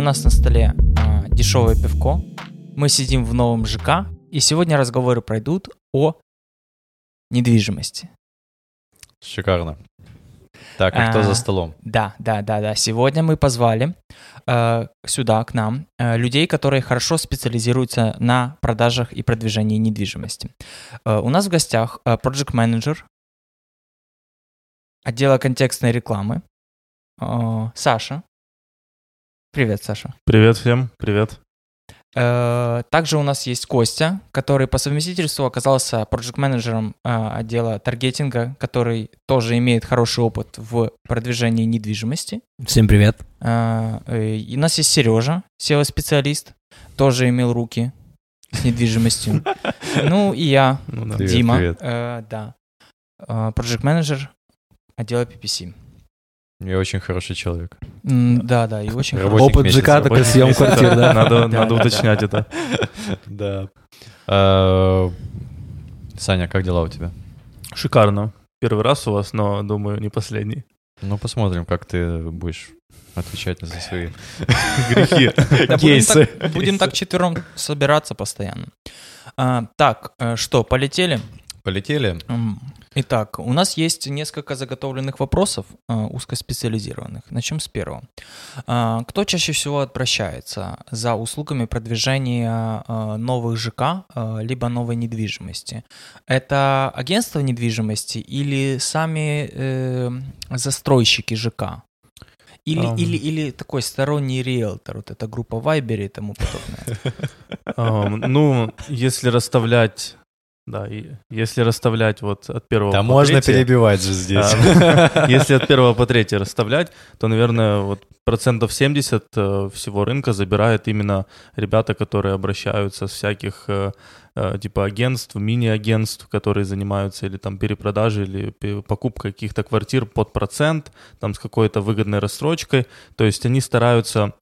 У нас на столе а, дешевое пивко. Мы сидим в новом ЖК. И сегодня разговоры пройдут о недвижимости. Шикарно. Так, а кто А, за столом? Да, да, да, да. Сегодня мы позвали э, сюда, к нам, э, людей, которые хорошо специализируются на продажах и продвижении недвижимости. Э, у нас в гостях э, project менеджер отдела контекстной рекламы э, Саша. Привет, Саша. Привет всем, привет. Э, Также у нас есть Костя, который по совместительству оказался проект-менеджером э, отдела таргетинга, который тоже имеет хороший опыт в продвижении недвижимости. Всем привет. Э, И у нас есть Сережа, SEO-специалист, тоже имел руки с недвижимостью. Ну и я, Ну Дима, э, да, проект-менеджер отдела PPC. Я очень хороший человек. М, Да, да, и очень хороший. Опыт ЖК, рабочий съем квартир, да? Надо, Да, надо да, уточнять это. Да. А, Саня, как дела у тебя? Шикарно. Первый раз у вас, но, думаю, не последний. Ну, посмотрим, как ты будешь отвечать за свои Грехи. Кейсы. так- Будем так четвером собираться постоянно. А, Так, э, что, полетели? Полетели? Итак, у нас есть несколько заготовленных вопросов э, узкоспециализированных. Начнем с первого. А, Кто чаще всего обращается за услугами продвижения э, новых ЖК э, либо новой недвижимости? Это агентство недвижимости или сами э, застройщики ЖК? Или, Ам. или, или такой сторонний риэлтор, вот эта группа Viber и тому подобное. Ну, если расставлять... Да, и если расставлять вот от первого Да по можно третье, перебивать же здесь. а, Если от первого по третье расставлять, то, наверное, вот процентов 70 э, всего рынка забирает именно ребята, которые обращаются с всяких э, э, типа агентств, мини-агентств, которые занимаются или там перепродажей, или покупкой каких-то квартир под процент, там с какой-то выгодной рассрочкой. То есть они стараются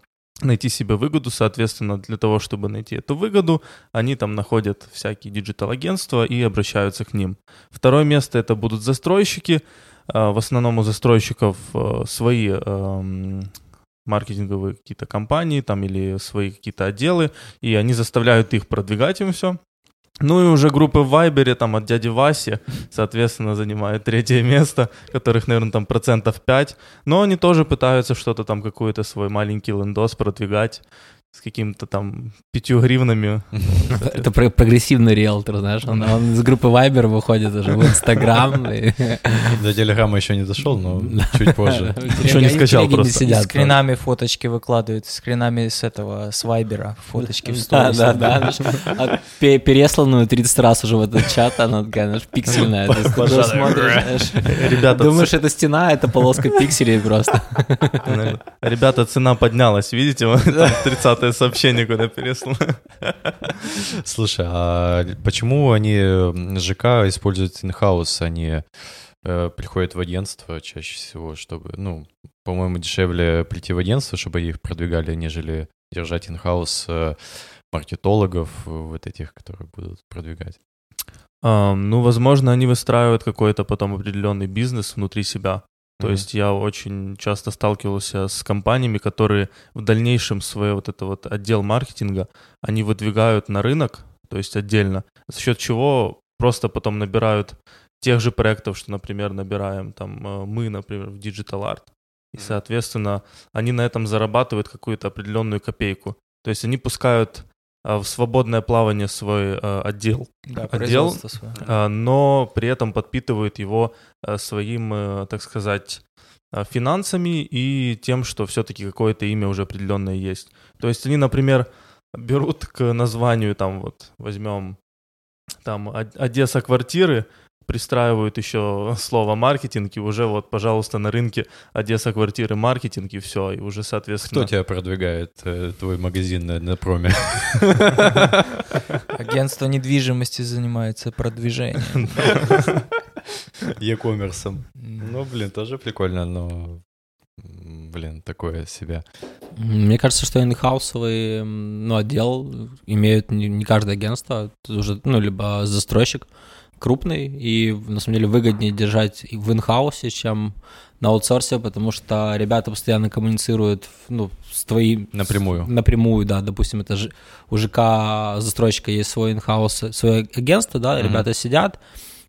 найти себе выгоду, соответственно, для того, чтобы найти эту выгоду, они там находят всякие digital-агентства и обращаются к ним. Второе место это будут застройщики. А, В основном у застройщиков э, свои эм, маркетинговые какие-то компании там или свои какие-то отделы, и они заставляют их продвигать им все. Ну и уже группы в Вайбере, там от дяди Васи, соответственно, занимают третье место, которых, наверное, там процентов 5. Но они тоже пытаются что-то там, какой-то свой маленький лендос продвигать с каким-то там пятью гривнами. Это прогрессивный риэлтор, знаешь, он, он из группы Viber выходит уже в Инстаграм. До Телеграма еще не дошел, но чуть позже. Еще не скачал просто. С скринами фоточки выкладывают, скринами с этого, с Вайбера фоточки в сторис. Да, да, да. Пересланную 30 раз уже в этот чат, она такая, знаешь, пиксельная. Ребята, Думаешь, это стена, это полоска пикселей просто. Ребята, цена поднялась, видите, 30 это сообщение куда переслал. Слушай, а почему они ЖК используют инхаус, а они э, приходят в агентство чаще всего, чтобы, ну, по-моему, дешевле прийти в агентство, чтобы их продвигали, нежели держать инхаус э, маркетологов вот этих, которые будут продвигать. Um, ну, возможно, они выстраивают какой-то потом определенный бизнес внутри себя. То есть я очень часто сталкивался с компаниями, которые в дальнейшем свой вот это вот отдел маркетинга, они выдвигают на рынок, то есть отдельно, за счет чего просто потом набирают тех же проектов, что, например, набираем там э, мы, например, в Digital Art. И, соответственно, они на этом зарабатывают какую-то определенную копейку. То есть они пускают в свободное плавание свой э, отдел, Да, Отдел, свое. а, но при этом подпитывают его своим, так сказать, финансами и тем, что все-таки какое-то имя уже определенное есть. То есть они, например, берут к названию, там вот возьмем там Од- Одесса квартиры, пристраивают еще слово маркетинг, и уже вот, пожалуйста, на рынке Одесса квартиры маркетинг, и все, и уже, соответственно... Кто тебя продвигает, э, твой магазин на, на проме? Агентство недвижимости занимается продвижением. E-commerce. Ну, блин, тоже прикольно, но, блин, такое себе. Мне кажется, что инхаусовый ну, отдел имеют не, не каждое агентство, уже, ну, либо застройщик, крупный, и на самом деле выгоднее держать в инхаусе, чем на аутсорсе, потому что ребята постоянно коммуницируют ну, с твоим... Напрямую. Напрямую, да. Допустим, это ж, у ЖК застройщика есть свой инхаус, свое агентство, да, mm-hmm. ребята сидят,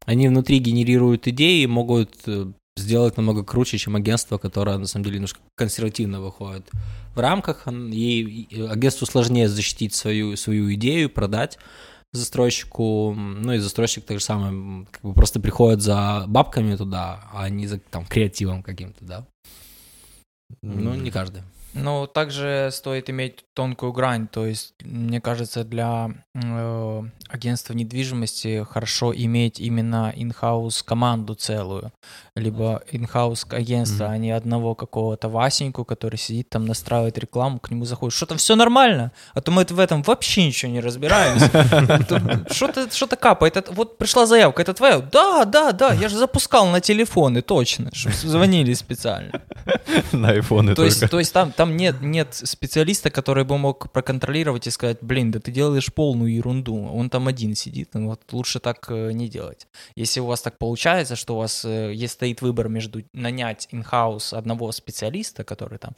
они внутри генерируют идеи и могут э, сделать намного круче, чем агентство, которое на самом деле немножко консервативно выходит в рамках. И агентству сложнее защитить свою, свою идею, продать застройщику, ну и застройщик так же самое, как бы просто приходит за бабками туда, а не за там креативом каким-то, да. Ну, не каждый. Но также стоит иметь тонкую грань, то есть, мне кажется, для э, агентства недвижимости хорошо иметь именно in-house команду целую, либо in-house агентство, mm-hmm. а не одного какого-то Васеньку, который сидит там, настраивает рекламу, к нему заходит, что-то все нормально, а то мы в этом вообще ничего не разбираемся. Что-то что-то капает, вот пришла заявка, это твоя? Да, да, да, я же запускал на телефоны, точно, звонили специально. На айфоны то есть, то есть там, там нет, нет специалиста, который бы мог проконтролировать и сказать, блин, да ты делаешь полную ерунду, он там один сидит, ну вот лучше так э, не делать. Если у вас так получается, что у вас э, есть стоит выбор между нанять in-house одного специалиста, который там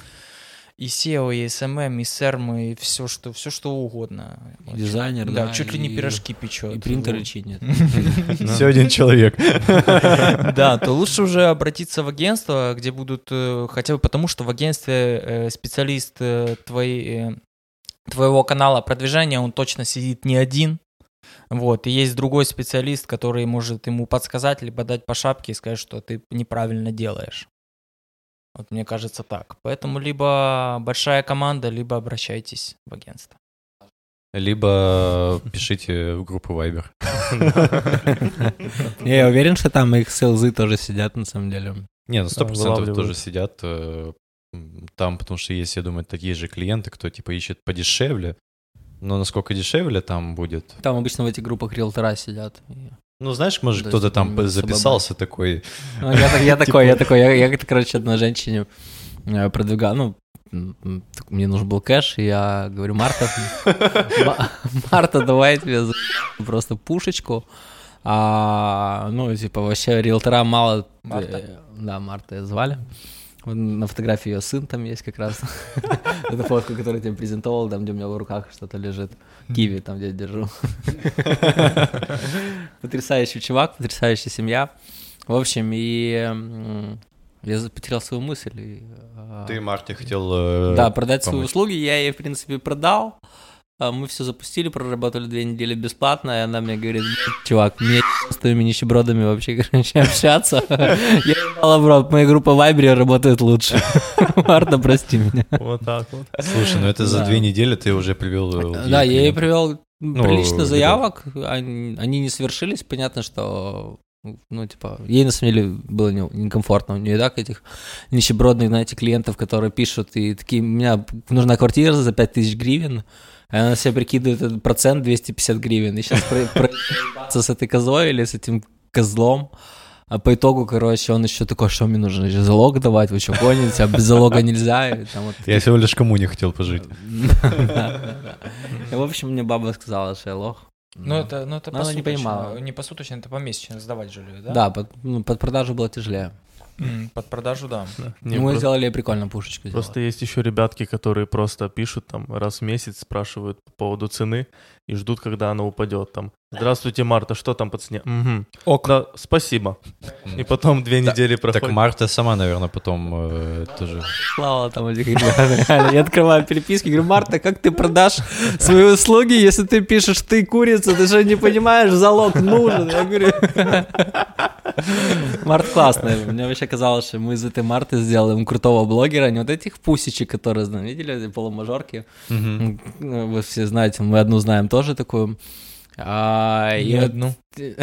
и SEO, и SMM, и CERM, и все что, все что угодно. Дизайнер, да. да чуть ли не пирожки печет. И принтеры чинит. Все один человек. Да, то лучше уже обратиться в агентство, где будут, э, хотя бы потому, что в агентстве э, специалист э, твоей твоего канала продвижения, он точно сидит не один, вот, и есть другой специалист, который может ему подсказать, либо дать по шапке и сказать, что ты неправильно делаешь. Вот мне кажется так. Поэтому либо большая команда, либо обращайтесь в агентство. Либо пишите в группу Viber. Я уверен, что там их селзы тоже сидят, на самом деле. Не, ну сто процентов тоже сидят э, там, потому что есть, я думаю, такие же клиенты, кто типа ищет подешевле. Но насколько дешевле там будет? Там обычно в этих группах риэлтора сидят. Ну, знаешь, может, кто-то там записался такой. Ну, я, я такой, я такой, я, я, короче, одной женщине э, продвигал, ну, мне нужен был кэш, и я говорю, Марта, Марта, давай тебе просто пушечку. А, ну, типа, вообще риэлтора мало... Марта? Э, да, Марта ее На фотографии ее сын там есть как раз. Это фотка, которую я тебе презентовал, там, где у меня в руках что-то лежит. Киви там, где я держу. Потрясающий чувак, потрясающая семья. В общем, и я потерял свою мысль. А, Ты Марте хотел... Э, да, продать свои услуги. Я ей, в принципе, продал. А мы все запустили, проработали две недели бесплатно, и она мне говорит, чувак, мне с твоими нищебродами вообще, короче, общаться. Я в рот, моя группа в Вайбере работает лучше. Марта, прости меня. Вот так вот. Слушай, ну это за две недели ты уже привел... Э, да, я ей привел ну, прилично заявок, они не совершились, понятно, что ну, типа, ей на самом деле было некомфортно. У нее так этих нищебродных, знаете, клиентов, которые пишут, и такие, у меня нужна квартира за 5000 гривен, она себе прикидывает этот процент 250 гривен. И сейчас проебаться с этой козой или с этим козлом. А по итогу, короче, он еще такой, что мне нужно залог давать, вы что, гоните, а без залога нельзя. И там вот... Я всего лишь кому не хотел пожить. И, в общем, мне баба сказала, что я лох. Ну, это, ну, это Но она не понимала. Не посуточно, это помесячно сдавать жилье, да? Да, под, ну, под продажу было тяжелее. Под продажу, да. да. Не, Мы просто... сделали прикольную пушечку. Просто сделали. есть еще ребятки, которые просто пишут там раз в месяц, спрашивают по поводу цены и ждут, когда она упадет. Там, здравствуйте, Марта, что там по цене? Угу. Ок. Да, спасибо. И потом две недели проходят. Так Марта сама, наверное, потом э, тоже... Слава там этих Я открываю переписки, говорю, Марта, как ты продашь свои услуги, если ты пишешь, ты курица, ты же не понимаешь, залог нужен. Я говорю... Март классный. Мне вообще казалось, что мы из этой Марты сделаем крутого блогера, не вот этих пусичек, которые, видели, полумажорки. Вы все знаете, мы одну знаем тоже такую. А, и одну. И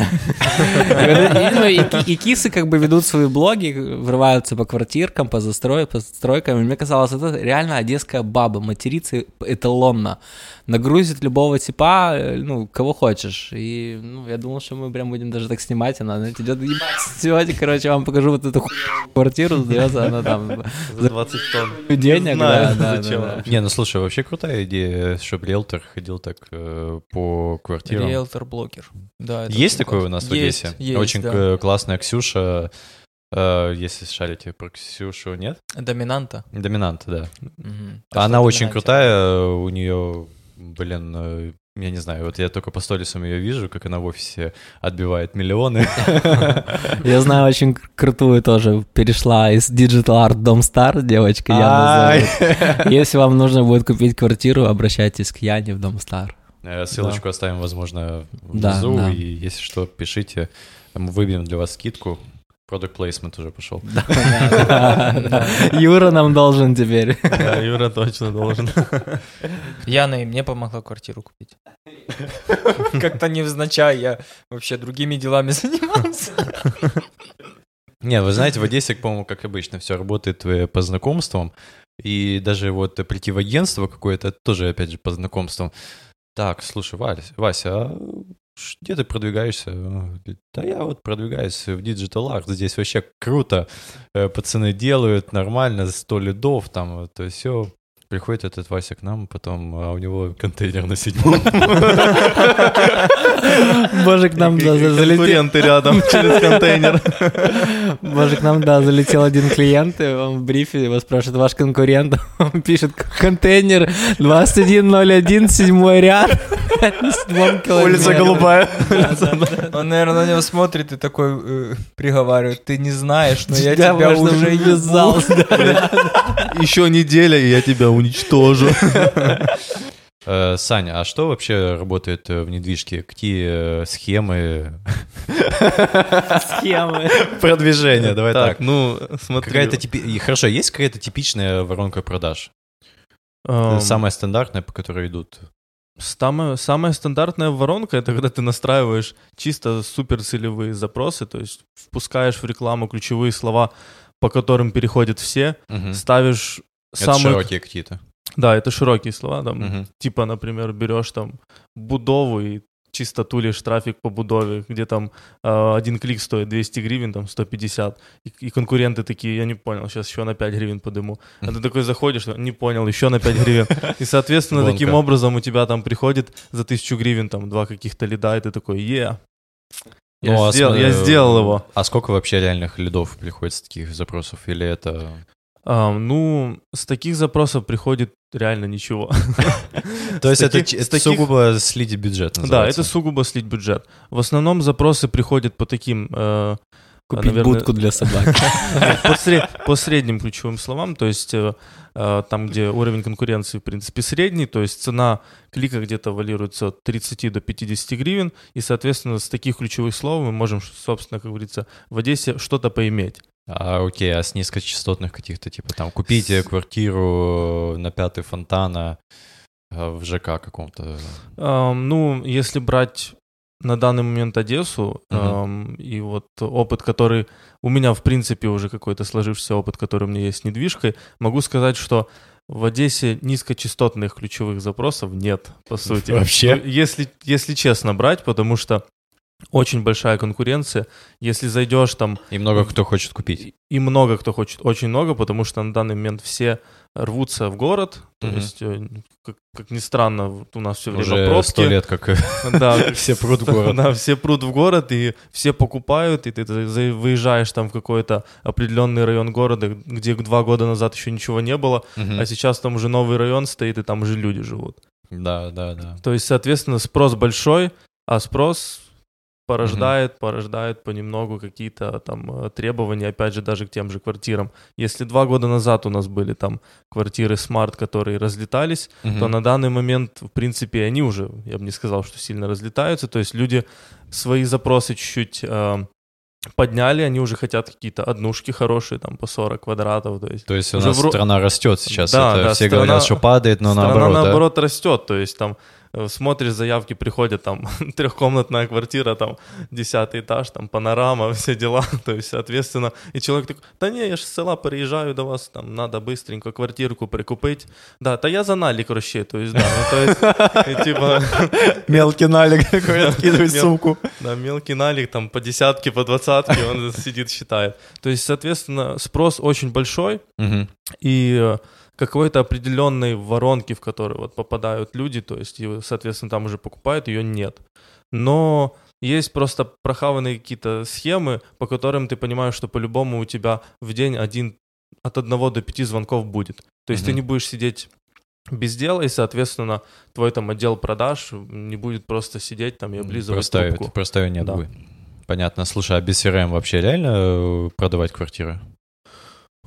кисы как бы ведут свои блоги, врываются по квартиркам, по застройкам. И мне казалось, это реально одесская баба, матерится эталонно. Нагрузит любого типа, ну, кого хочешь. И ну, я думал, что мы прям будем даже так снимать. Она, знаете, идет сегодня, короче, вам покажу вот эту квартиру, сдается она там за 20 тонн. Денег, да, да, да. Не, ну слушай, вообще крутая идея, чтобы риэлтор ходил так э, по квартирам. Риэлтор-блогер. Да, это есть такое у нас в Одессе? есть, Очень да. к- классная Ксюша. э, Если шарите про Ксюшу, нет? Доминанта. Доминант, да. А Она очень крутая, у нее, блин, э, я не знаю, вот я только по сторисам ее вижу, как она в офисе отбивает миллионы. Я знаю очень кр- крутую тоже. Перешла из Digital Art Dom Star, девочка Яна. Если вам нужно будет купить квартиру, обращайтесь к Яне в Дом Star. Э, Ссылочку оставим, возможно, Да, внизу, да. и если что, пишите, мы выбьем для вас скидку. Product placement уже пошел. Юра нам должен теперь. Да, Юра точно должен. Яна и мне помогла квартиру купить. Как-то невзначай, я вообще другими делами занимался. Не, вы знаете, в Одессе, по-моему, как обычно, все работает э, по знакомствам. И даже вот прийти в агентство какое-то, это тоже, опять же, по знакомствам. Так, слушай, Вася, Вася, а где ты продвигаешься? Да я вот продвигаюсь в Digital Art, здесь вообще круто. Э, Пацаны делают нормально, 100 лидов там, то есть все. Приходит этот Вася к нам, потом, а у него контейнер на седьмом. Боже, к нам да, за- залетел. Конкуренты рядом через контейнер. Боже, к нам, да, залетел один клиент, и он в брифе его спрашивает, ваш конкурент, он пишет, контейнер 2101, седьмой ряд, седьмом километре. Он, наверное, на него смотрит и такой э, приговаривает, ты не знаешь, но я тебя уже ввязал. ебу». Еще неделя, и я тебя уничтожу. Э, Саня, а что вообще работает э, в недвижке? Какие э, схемы Схемы. продвижения? Давай так. Так, ну, смотри. Какая-то Хорошо, есть какая-то типичная воронка продаж? эм, Самая стандартная, по которой идут. Самая, самая стандартная воронка это когда ты настраиваешь чисто суперцелевые запросы, то есть впускаешь в рекламу ключевые слова, по которым переходят все, ставишь Это самые... широкие какие-то. Да, это широкие слова, там, Мгм. типа, например, берешь там будову и чисто тулишь трафик по будове, где там э, один клик стоит 200 гривен, там 150, и, и конкуренты такие, я не понял, сейчас еще на 5 гривен подыму. А ты такой заходишь, не понял, еще на 5 гривен. И, соответственно, Гонка. таким образом у тебя там приходит за 1000 гривен там два каких-то лида, и ты такой, е, я, Ну, а сделал, см- я сделал его. А сколько вообще реальных лидов приходит с таких запросов? Или это... Ну, с таких запросов приходит реально ничего. То есть это, сугубо слить бюджет Да, это сугубо слить бюджет. В основном запросы приходят по таким... э, Купить наверное, будку для собаки. по, по средним ключевым словам, то есть э, э, там, где уровень конкуренции, в принципе, средний, то есть цена клика где-то валируется от 30 до 50 гривен, и, соответственно, с таких ключевых слов мы можем, собственно, как говорится, в Одессе что-то поиметь. А, окей, а с низкочастотных каких-то, типа там, купите квартиру на пятый фонтана э, в ЖК каком-то. Ам, ну, если брать на данный момент Одессу, ам, и вот опыт, который у меня, в принципе, уже какой-то сложившийся опыт, который у меня есть с недвижкой, могу сказать, что в Одессе низкочастотных ключевых запросов нет, по сути. Вообще? Ну, Если, если честно брать, потому что очень большая конкуренция. Если зайдешь там, И много кто хочет купить. и много кто хочет, очень много, потому что на данный момент все рвутся в город. То Мгм. есть, э, как, как ни странно, у нас все время Уже пробки. сто лет как... Да, Все прут в город. Да, все прут в город, и все покупают, и ты выезжаешь там в какой-то определенный район города, где два года назад еще ничего не было, Мгм. а сейчас там уже новый район стоит, и там уже люди живут. Да, да, да. То есть, соответственно, спрос большой, а спрос порождает, порождает понемногу какие-то там э, требования, опять же, даже к тем же квартирам. Если два года назад у нас были там квартиры смарт, которые разлетались, Мгм. то на данный момент, в принципе, они уже, я бы не сказал, что сильно разлетаются. То есть люди свои запросы чуть-чуть э, подняли, они уже хотят какие-то однушки хорошие, там по 40 квадратов. То есть То есть у нас в страна растет сейчас. Да, Это да, все страна- говорят, что падает, но страна наоборот, да? наоборот растет. То есть там смотришь, заявки приходят, там трехкомнатная квартира, там десятый этаж, там панорама, все дела. То есть, соответственно, и человек такой, да не, я ж с села переезжаю до вас, там надо быстренько квартирку прикупить. Да, та я за налик есть, да, ну, то есть, типа, Мелкий налик такой откидывает Мел- сумку. Да, мелкий налик, там по десятке, по двадцатке, он сидит, считает. То есть, соответственно, спрос очень большой, и э, какой-то определенной воронки, в которую вот попадают люди, то есть, и, соответственно, там уже покупают, ее нет. Но есть просто прохаванные какие-то схемы, по которым ты понимаешь, что по-любому у тебя в день один от одного до пяти звонков будет. То есть ты Мгм. не будешь сидеть без дела, и, соответственно, твой там отдел продаж не будет просто сидеть там и облизывать Проставить, трубку. проставить нет Да. будет. Понятно. Слушай, а без CRM вообще реально э, продавать квартиры?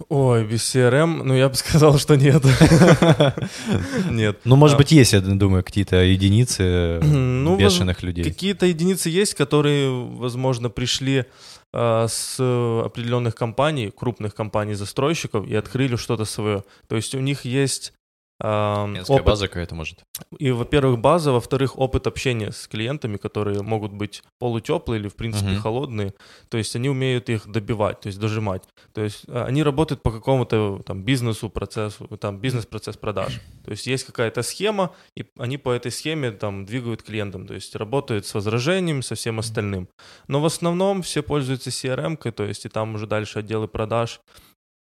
Ой, без CRM, ну я бы сказал, что нет. Нет. Ну, может быть, есть, я думаю, какие-то единицы э, Ну, воз- бешеных людей. Какие-то единицы есть, которые, возможно, пришли а, с определенных компаний, крупных компаний-застройщиков и открыли что-то свое. То есть у них есть Клиентская опыт, база какая-то, может. и, во-первых, база, во-вторых, опыт общения с клиентами, которые могут быть полутеплые или, в принципе, Мгм. холодные. То есть они умеют их добивать, то есть дожимать. То есть а, они работают по какому-то там бизнесу, процессу, там бизнес-процесс продаж. То есть есть какая-то схема, и они по этой схеме там двигают клиентам, то есть работают с возражением, со всем остальным. Но в основном все пользуются CRM-кой, то есть и там уже дальше отделы продаж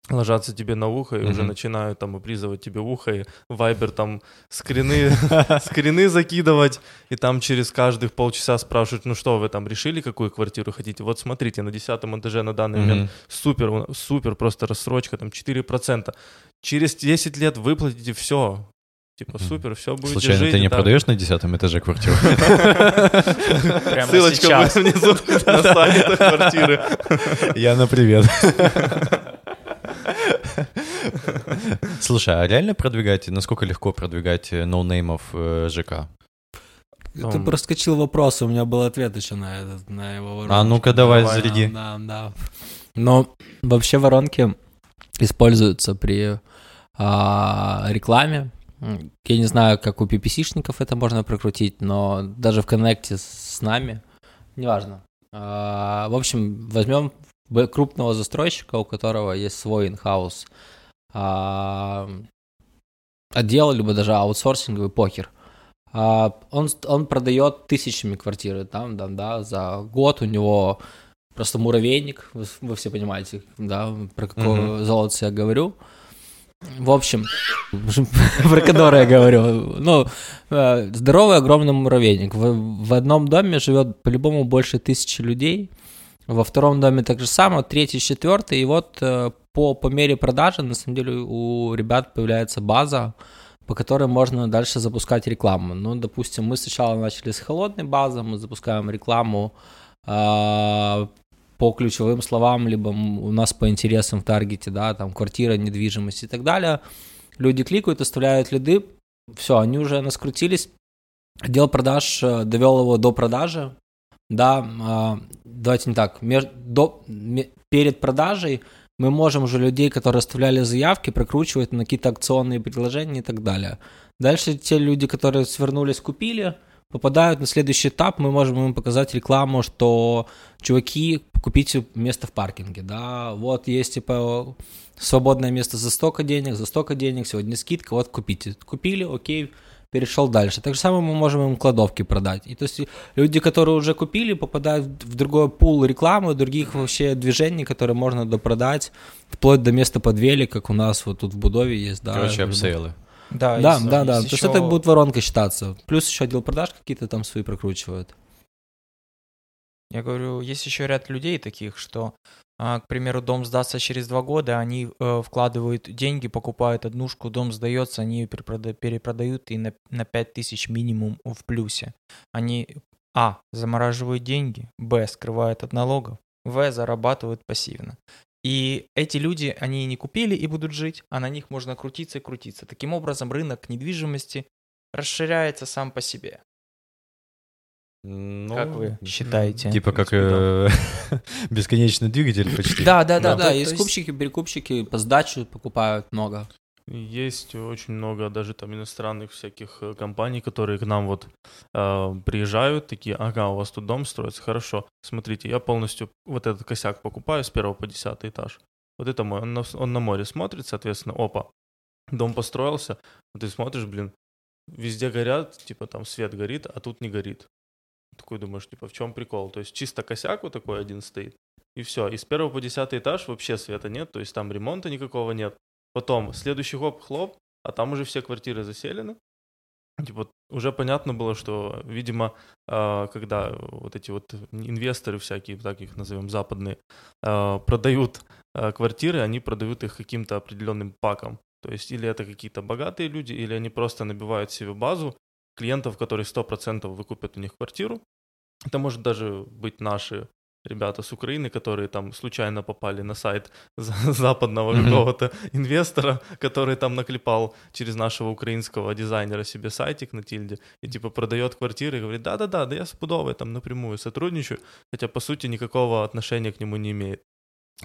ложатся тебе на ухо и уже Мгм. начинают там облизывать тебе ухо, и Вайбер там скрины, скрины закидывать, и там через каждых полчаса спрашивают, ну что, вы там решили, какую квартиру хотите? Вот смотрите, на десятом этаже на данный момент Мгм. супер, супер просто рассрочка, там 4%. Через 10 лет выплатите все. Типа супер, все будет Случайно жить, ты не да. продаешь на десятом этаже квартиру? Ссылочка будет внизу на сайте квартиры. Я на привет. Слушай, а реально продвигать, насколько легко продвигать э, ноунеймов э, ЖК? Ты Там- проскочил вопрос, у меня был ответ еще на, этот, на его воронку. А ну-ка давай, Давай, заряди. Да, да. Но вообще воронки используются при а, рекламе. Я не знаю, как у PPC-шников это можно прокрутить, но даже в коннекте с нами, неважно. А, в общем, возьмем крупного застройщика, у которого есть свой инхаус а, отдел, либо даже аутсорсинговый покер. А, он, он продает тысячами квартиры там, да, да, за год у него просто муравейник, вы, вы все понимаете, да, про какое Мгм. золото я говорю. В общем, про которое я говорю. Ну, э, здоровый огромный муравейник. В, в одном доме живет по-любому больше тысячи людей. Во втором доме так же самое, третий, четвертый. И вот э, по, по мере продажи, на самом деле, у ребят появляется база, по которой можно дальше запускать рекламу. Ну, допустим, мы сначала начали с холодной базы, мы запускаем рекламу а, по ключевым словам, либо у нас по интересам в таргете, да, там квартира, недвижимость и так далее. Люди кликают, оставляют лиды, все, они уже наскрутились. Отдел продаж э, довел его до продажи, да, а, давайте не так, мер- до, перед продажей мы можем уже людей, которые оставляли заявки, прокручивать на какие-то акционные предложения и так далее. Дальше те люди, которые свернулись, купили, попадают на следующий этап, мы можем им показать рекламу, что чуваки, купите место в паркинге, да, вот есть типа свободное место за столько денег, за столько денег, сегодня скидка, вот купите. Купили, окей, перешел дальше. Так же самое мы можем им кладовки продать. И то есть люди, которые уже купили, попадают в другой пул рекламы, других вообще движений, которые можно допродать, вплоть до места под велик, как у нас вот тут в Будове есть, да. Короче, upsell ы. Да, Да, есть- да, да. есть То есть это будет воронка считаться. Плюс еще отдел продаж какие-то там свои прокручивают. Я говорю, есть еще ряд людей таких, что, а, к примеру, дом сдастся через два года, они э, вкладывают деньги, покупают однушку, дом сдается, они ее перепрода- перепродают и на, на 5 тысяч минимум в плюсе. Они, а, замораживают деньги, б, скрывают от налогов, в, зарабатывают пассивно. И эти люди, они не купили и будут жить, а на них можно крутиться и крутиться. Таким образом, рынок недвижимости расширяется сам по себе. Ну, Как вы считаете? Типа как э, бесконечный двигатель почти. Да, да, Да, да, да, есть скупщики, перекупщики по сдачу покупают много. Есть очень много даже там иностранных всяких э, компаний, которые к нам вот э, приезжают, такие, ага, у вас тут дом строится, хорошо, смотрите, я полностью вот этот косяк покупаю с первого по десятый этаж. Вот это мой, он на, он на море смотрит, соответственно, опа, дом построился, ты смотришь, блин, везде горят, типа там свет горит, а тут не горит. Такой думаешь, типа, в чем прикол? То есть чисто косяк вот такой один стоит, и все. И с первого по десятый этаж вообще света нет, то есть там ремонта никакого нет. Потом следующий хоп-хлоп, а там уже все квартиры заселены. типа, уже понятно было, что, видимо, а, когда вот эти вот инвесторы всякие, так их назовем, западные, а, продают а, квартиры, они продают их каким-то определенным паком. То есть или это какие-то богатые люди, или они просто набивают себе базу клиентов, которые 100% выкупят у них квартиру. Это может даже быть наши ребята с Украины, которые там случайно попали на сайт западного mm-hmm. какого-то инвестора, который там наклепал через нашего украинского дизайнера себе сайтик на тильде и типа продает квартиры и говорит, да-да-да, да я с Пудовой там напрямую сотрудничаю, хотя по сути никакого отношения к нему не имеет.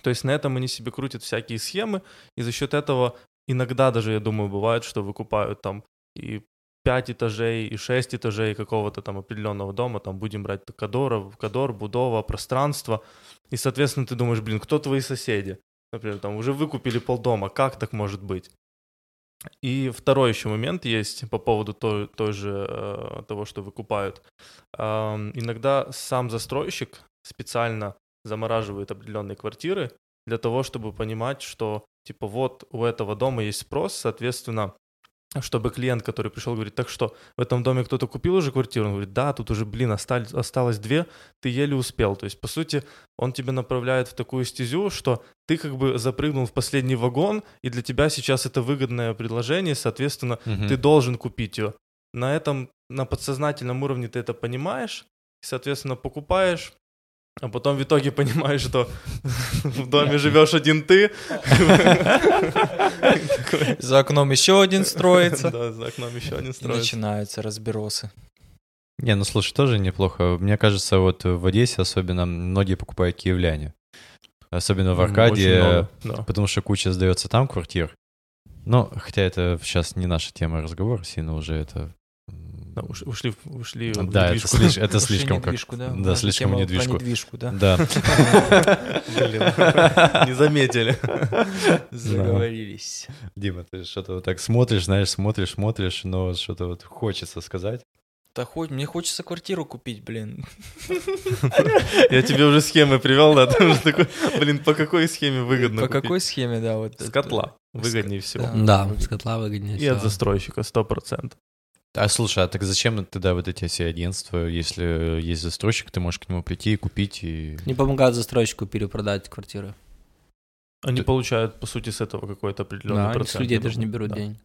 То есть на этом они себе крутят всякие схемы, и за счет этого иногда даже, я думаю, бывает, что выкупают там и 5 этажей и 6 этажей какого-то там определенного дома, там будем брать Кадора, Кадор, Будова, пространство. И, соответственно, ты думаешь, блин, кто твои соседи? Например, там уже выкупили полдома, как так может быть? И второй еще момент есть по поводу той, той же э, того, что выкупают. Э, иногда сам застройщик специально замораживает определенные квартиры для того, чтобы понимать, что типа вот у этого дома есть спрос, соответственно, чтобы клиент, который пришел, говорит, так что, в этом доме кто-то купил уже квартиру? Он говорит, да, тут уже, блин, осталось, осталось две, ты еле успел. То есть, по сути, он тебя направляет в такую стезю, что ты как бы запрыгнул в последний вагон, и для тебя сейчас это выгодное предложение, соответственно, угу. ты должен купить ее. На этом, на подсознательном уровне ты это понимаешь, и, соответственно, покупаешь, а потом в итоге понимаешь, что в доме живешь один ты. За окном еще один строится. Да, за окном еще один строится. Начинаются разберосы. Не, ну слушай, тоже неплохо. Мне кажется, вот в Одессе особенно многие покупают киевляне. Особенно в Аркадии, потому что куча сдается там квартир. Но, хотя это сейчас не наша тема разговора, сильно уже это да, ушли, ушли в Да, это, слиш, это слишком как... Недвижку, да, да слишком недвижку. недвижку, да. Да. не заметили. Заговорились. Дима, ты что-то вот так смотришь, знаешь, смотришь, смотришь, но что-то вот хочется сказать. Да хоть, мне хочется квартиру купить, блин. Я тебе уже схемы привел, да, ты уже такой, блин, по какой схеме выгодно По какой схеме, да, вот. С котла выгоднее всего. Да, с котла выгоднее всего. И от застройщика, сто процентов. А слушай, а так зачем тогда вот эти все агентства, если есть застройщик, ты можешь к нему прийти и купить и... Не помогают застройщику перепродать квартиры. Они ты... получают, по сути, с этого какой-то определенный да, процент. Да, людей даже не берут да. деньги.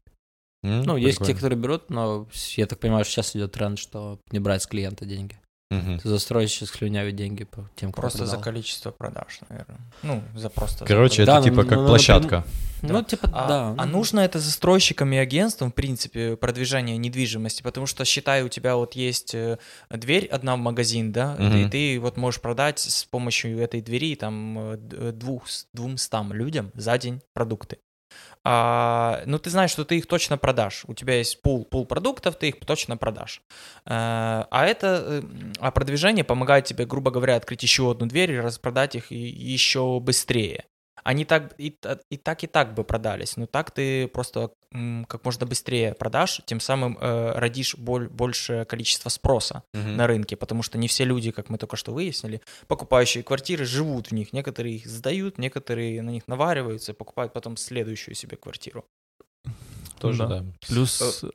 Mm, ну, прикольно. есть те, которые берут, но я так понимаю, что сейчас идет тренд, что не брать с клиента деньги. Угу. Застройщик слюнявит деньги по тем, кто Просто продал. за количество продаж, наверное. Ну, за просто... Короче, за... это да, типа ну, как ну, площадка. Ну, да. типа, а, да. А нужно это застройщикам и агентствам, в принципе, продвижение недвижимости, потому что, считай, у тебя вот есть э, дверь одна в магазин, да, угу. и ты вот можешь продать с помощью этой двери там э, двух, двумстам людям за день продукты а, ну ты знаешь, что ты их точно продашь. У тебя есть пул, пул продуктов, ты их точно продашь. А, а это, э, а продвижение помогает тебе, грубо говоря, открыть еще одну дверь и распродать их еще быстрее они так и, и так и так бы продались, но так ты просто как можно быстрее продашь, тем самым э, родишь боль, большее количество спроса угу. на рынке, потому что не все люди, как мы только что выяснили, покупающие квартиры живут в них, некоторые их сдают, некоторые на них навариваются и покупают потом следующую себе квартиру. Тоже, да. да. Плюс, э,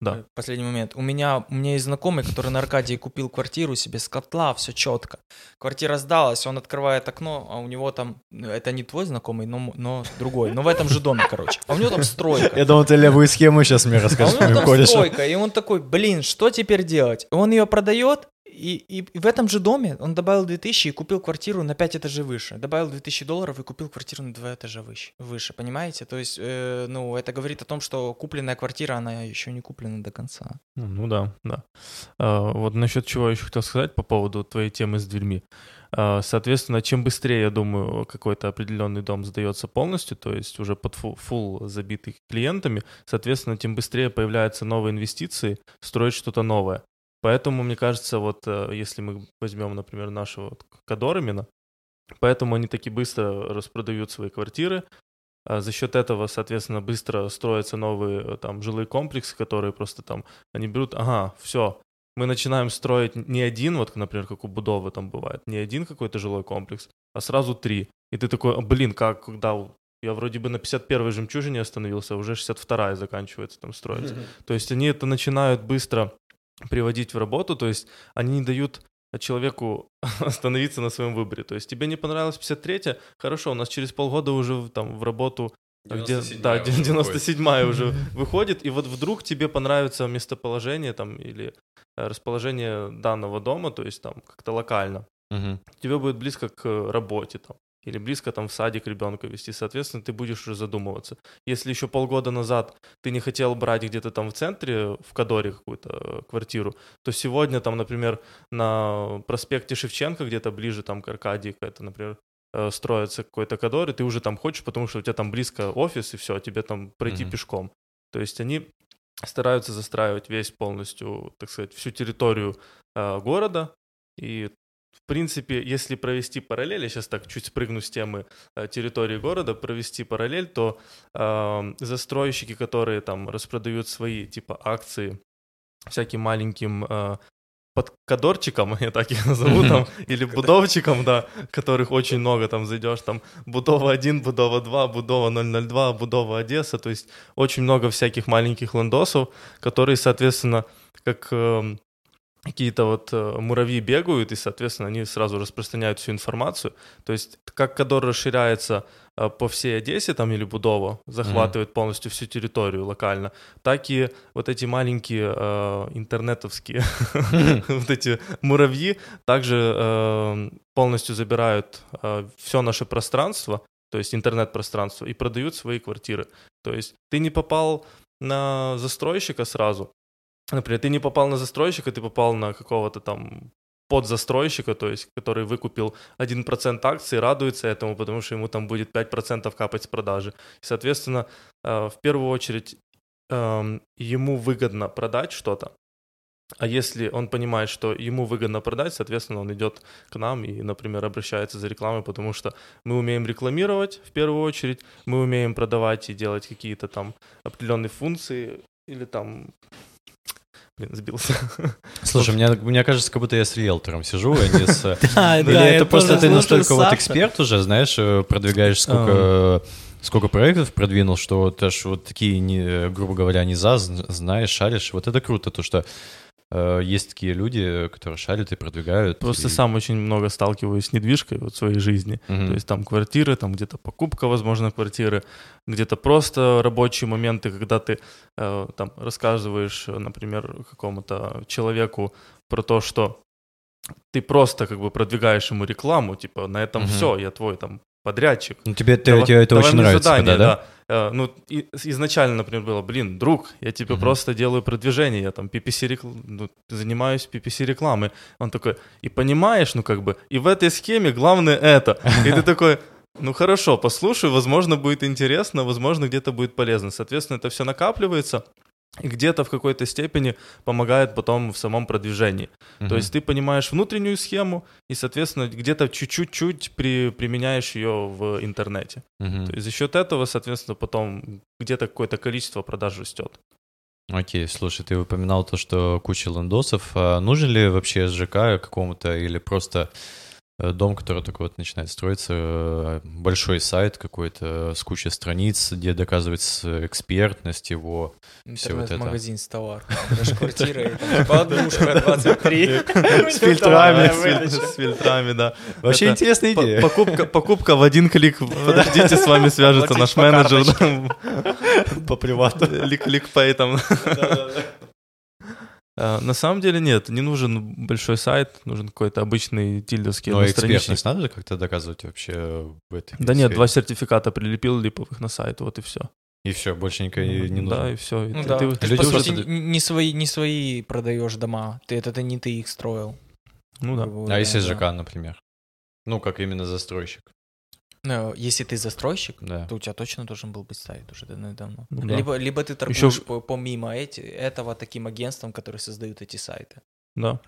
да. Э, последний момент. У меня, у меня есть знакомый, который на Аркадии купил квартиру себе с котла, все четко. Квартира сдалась, он открывает окно, а у него там, это не твой знакомый, но, но другой, но в этом же доме, короче. А у него там стройка. Я думал, ты левую схему сейчас мне расскажешь. А у него там стройка, и он такой, блин, что теперь делать? Он ее продает, и, и, в этом же доме он добавил 2000 и купил квартиру на 5 этажей выше. Добавил 2000 долларов и купил квартиру на 2 этажа выше, выше понимаете? То есть, э, ну, это говорит о том, что купленная квартира, она еще не куплена до конца. Ну, ну да, да. А, вот насчет чего я еще хотел сказать по поводу твоей темы с дверьми. А, соответственно, чем быстрее, я думаю, какой-то определенный дом сдается полностью, то есть уже под фул, фул забитый клиентами, соответственно, тем быстрее появляются новые инвестиции, строить что-то новое. Поэтому, мне кажется, вот э, если мы возьмем, например, нашего вот Кадор именно, поэтому они таки быстро распродают свои квартиры, а за счет этого, соответственно, быстро строятся новые э, там жилые комплексы, которые просто там, они берут, ага, все, мы начинаем строить не один, вот, например, как у Будовы там бывает, не один какой-то жилой комплекс, а сразу три. И ты такой, блин, как, когда я вроде бы на 51-й жемчужине остановился, а уже 62-я заканчивается там строится. То есть они это начинают быстро приводить в работу, то есть они не дают человеку остановиться на своем выборе. То есть тебе не понравилась 53-я, хорошо, у нас через полгода уже там в работу а где, да, 97-я уже выходит, и вот вдруг тебе понравится местоположение там или э, расположение данного дома, то есть там как-то локально, Мгм. тебе будет близко к работе там, или близко там в садик ребенка вести, соответственно, ты будешь уже задумываться. Если еще полгода назад ты не хотел брать где-то там в центре, в Кадоре какую-то э, квартиру, то сегодня там, например, на проспекте Шевченко, где-то ближе там к Аркадии, это, например, э, строится какой-то Кадор, и ты уже там хочешь, потому что у тебя там близко офис, и все, тебе там пройти Мгм. пешком. То есть они стараются застраивать весь полностью, так сказать, всю территорию э, города, и в принципе, если провести параллель, я сейчас так чуть спрыгну с темы э, территории города, провести параллель, то э, застройщики, которые там распродают свои типа акции всяким маленьким э, подкадорчикам, я так их назову, там, или будовчикам, да, которых очень много, там зайдешь, там, Будова 1, Будова 2, Будова 002, Будова Одесса, то есть очень много всяких маленьких лендосов, которые, соответственно, как эм, какие-то вот э, муравьи бегают, и, соответственно, они сразу распространяют всю информацию. То есть, как Кадор расширяется э, по всей Одессе там или Будово, захватывает полностью всю территорию локально, так и вот эти маленькие э, интернетовские вот эти муравьи также э, полностью забирают все наше пространство, то есть интернет-пространство, и продают свои квартиры. То есть ты не попал на застройщика сразу, Например, ты не попал на застройщика, ты попал на какого-то там подзастройщика, то есть который выкупил 1% акций, радуется этому, потому что ему там будет 5% капать с продажи. Соответственно, э, в первую очередь эм, ему выгодно продать что-то, а если он понимает, что ему выгодно продать, соответственно, он идет к нам и, например, обращается за рекламой, потому что мы умеем рекламировать в первую очередь, мы умеем продавать и делать какие-то там определенные функции или там Блин, сбился. Слушай, мне, мне кажется, как будто я с риэлтором сижу, а не с... Да, Или это просто ты настолько вот эксперт уже, знаешь, э, продвигаешь сколько, сколько проектов продвинул, что вот аж вот такие, не, грубо говоря, не за, знаешь, шаришь. Вот это круто, то что э, есть такие люди, которые шарят и продвигают. Просто и- сам очень много сталкиваюсь с недвижкой вот в своей жизни. Мгм. То есть там квартиры, там где-то покупка, возможно, квартиры, где-то просто рабочие моменты, когда ты э, там рассказываешь, э, например, какому-то человеку про то, что ты просто как бы продвигаешь ему рекламу, типа на этом Мгм. все, я твой там подрядчик. Ну, тебе, ты- Давай- тебе это давай очень нравится, задание, когда, да? Э, ну, и- изначально, например, было, блин, друг, я тебе Мгм. просто делаю продвижение, я там PPC рекл- ну, занимаюсь PPC рекламой. Он такой, и понимаешь, ну как бы, и в этой схеме главное это. И ты такой, ну хорошо, послушай, возможно, будет интересно, возможно, где-то будет полезно. Соответственно, это все накапливается, и где-то в какой-то степени помогает потом в самом продвижении. То Мгм. есть ты понимаешь внутреннюю схему и, соответственно, где-то чуть-чуть при, применяешь ее в интернете. Мгм. То есть за счет этого, соответственно, потом где-то какое-то количество продаж растет. Окей, слушай, ты упоминал то, что куча лендосов. А нужен ли вообще СЖК какому-то или просто дом, который только вот начинает строиться, э, большой сайт какой-то с кучей страниц, где доказывается экспертность его, Всё вот это. Интернет-магазин с товаром. Даже квартира, там типа однушка 23. С фильтрами, с филь- с фильтрами, да. Вообще интересная идея. Покупка, покупка в один клик. Подождите, с вами свяжется наш менеджер. По привату. Лик- Ликпей там. А, На самом деле нет, не нужен большой сайт, нужен какой-то обычный тильдовский Но одностраничник. экспертность надо как-то доказывать вообще в этой Да нет, два сертификата прилепил липовых на сайт, вот и все. И все, больше никак не не Да, нужно. и все. Ну да, ты, люди по просто- сути, не свои, не свои продаешь дома. Ты, это, это не ты их строил. Ну да. грубо А если да. ЖК, например? Ну, как именно застройщик, Ну, если ты застройщик, да. то у тебя точно должен был быть сайт уже давно. Ну да. Либо, либо ты торгуешь по- помимо эти, этого таким агентством, которые создают эти сайты. Да.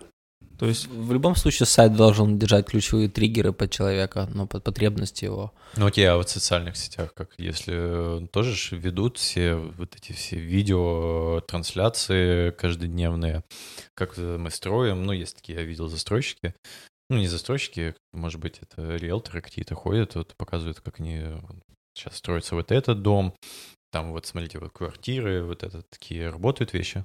То есть, В любом случае сайт должен держать ключевые триггеры под человека, ну, под потребности его. Ну окей, а вот в социальных сетях, как если э, тоже ж ведут все вот эти все видео, трансляции каждодневные, как э, мы строим, ну есть такие, я видел застройщики, ну не застройщики, может быть это риэлторы какие-то ходят, вот показывают, как они сейчас строится вот этот дом, там вот, смотрите, вот квартиры, вот это такие работают вещи?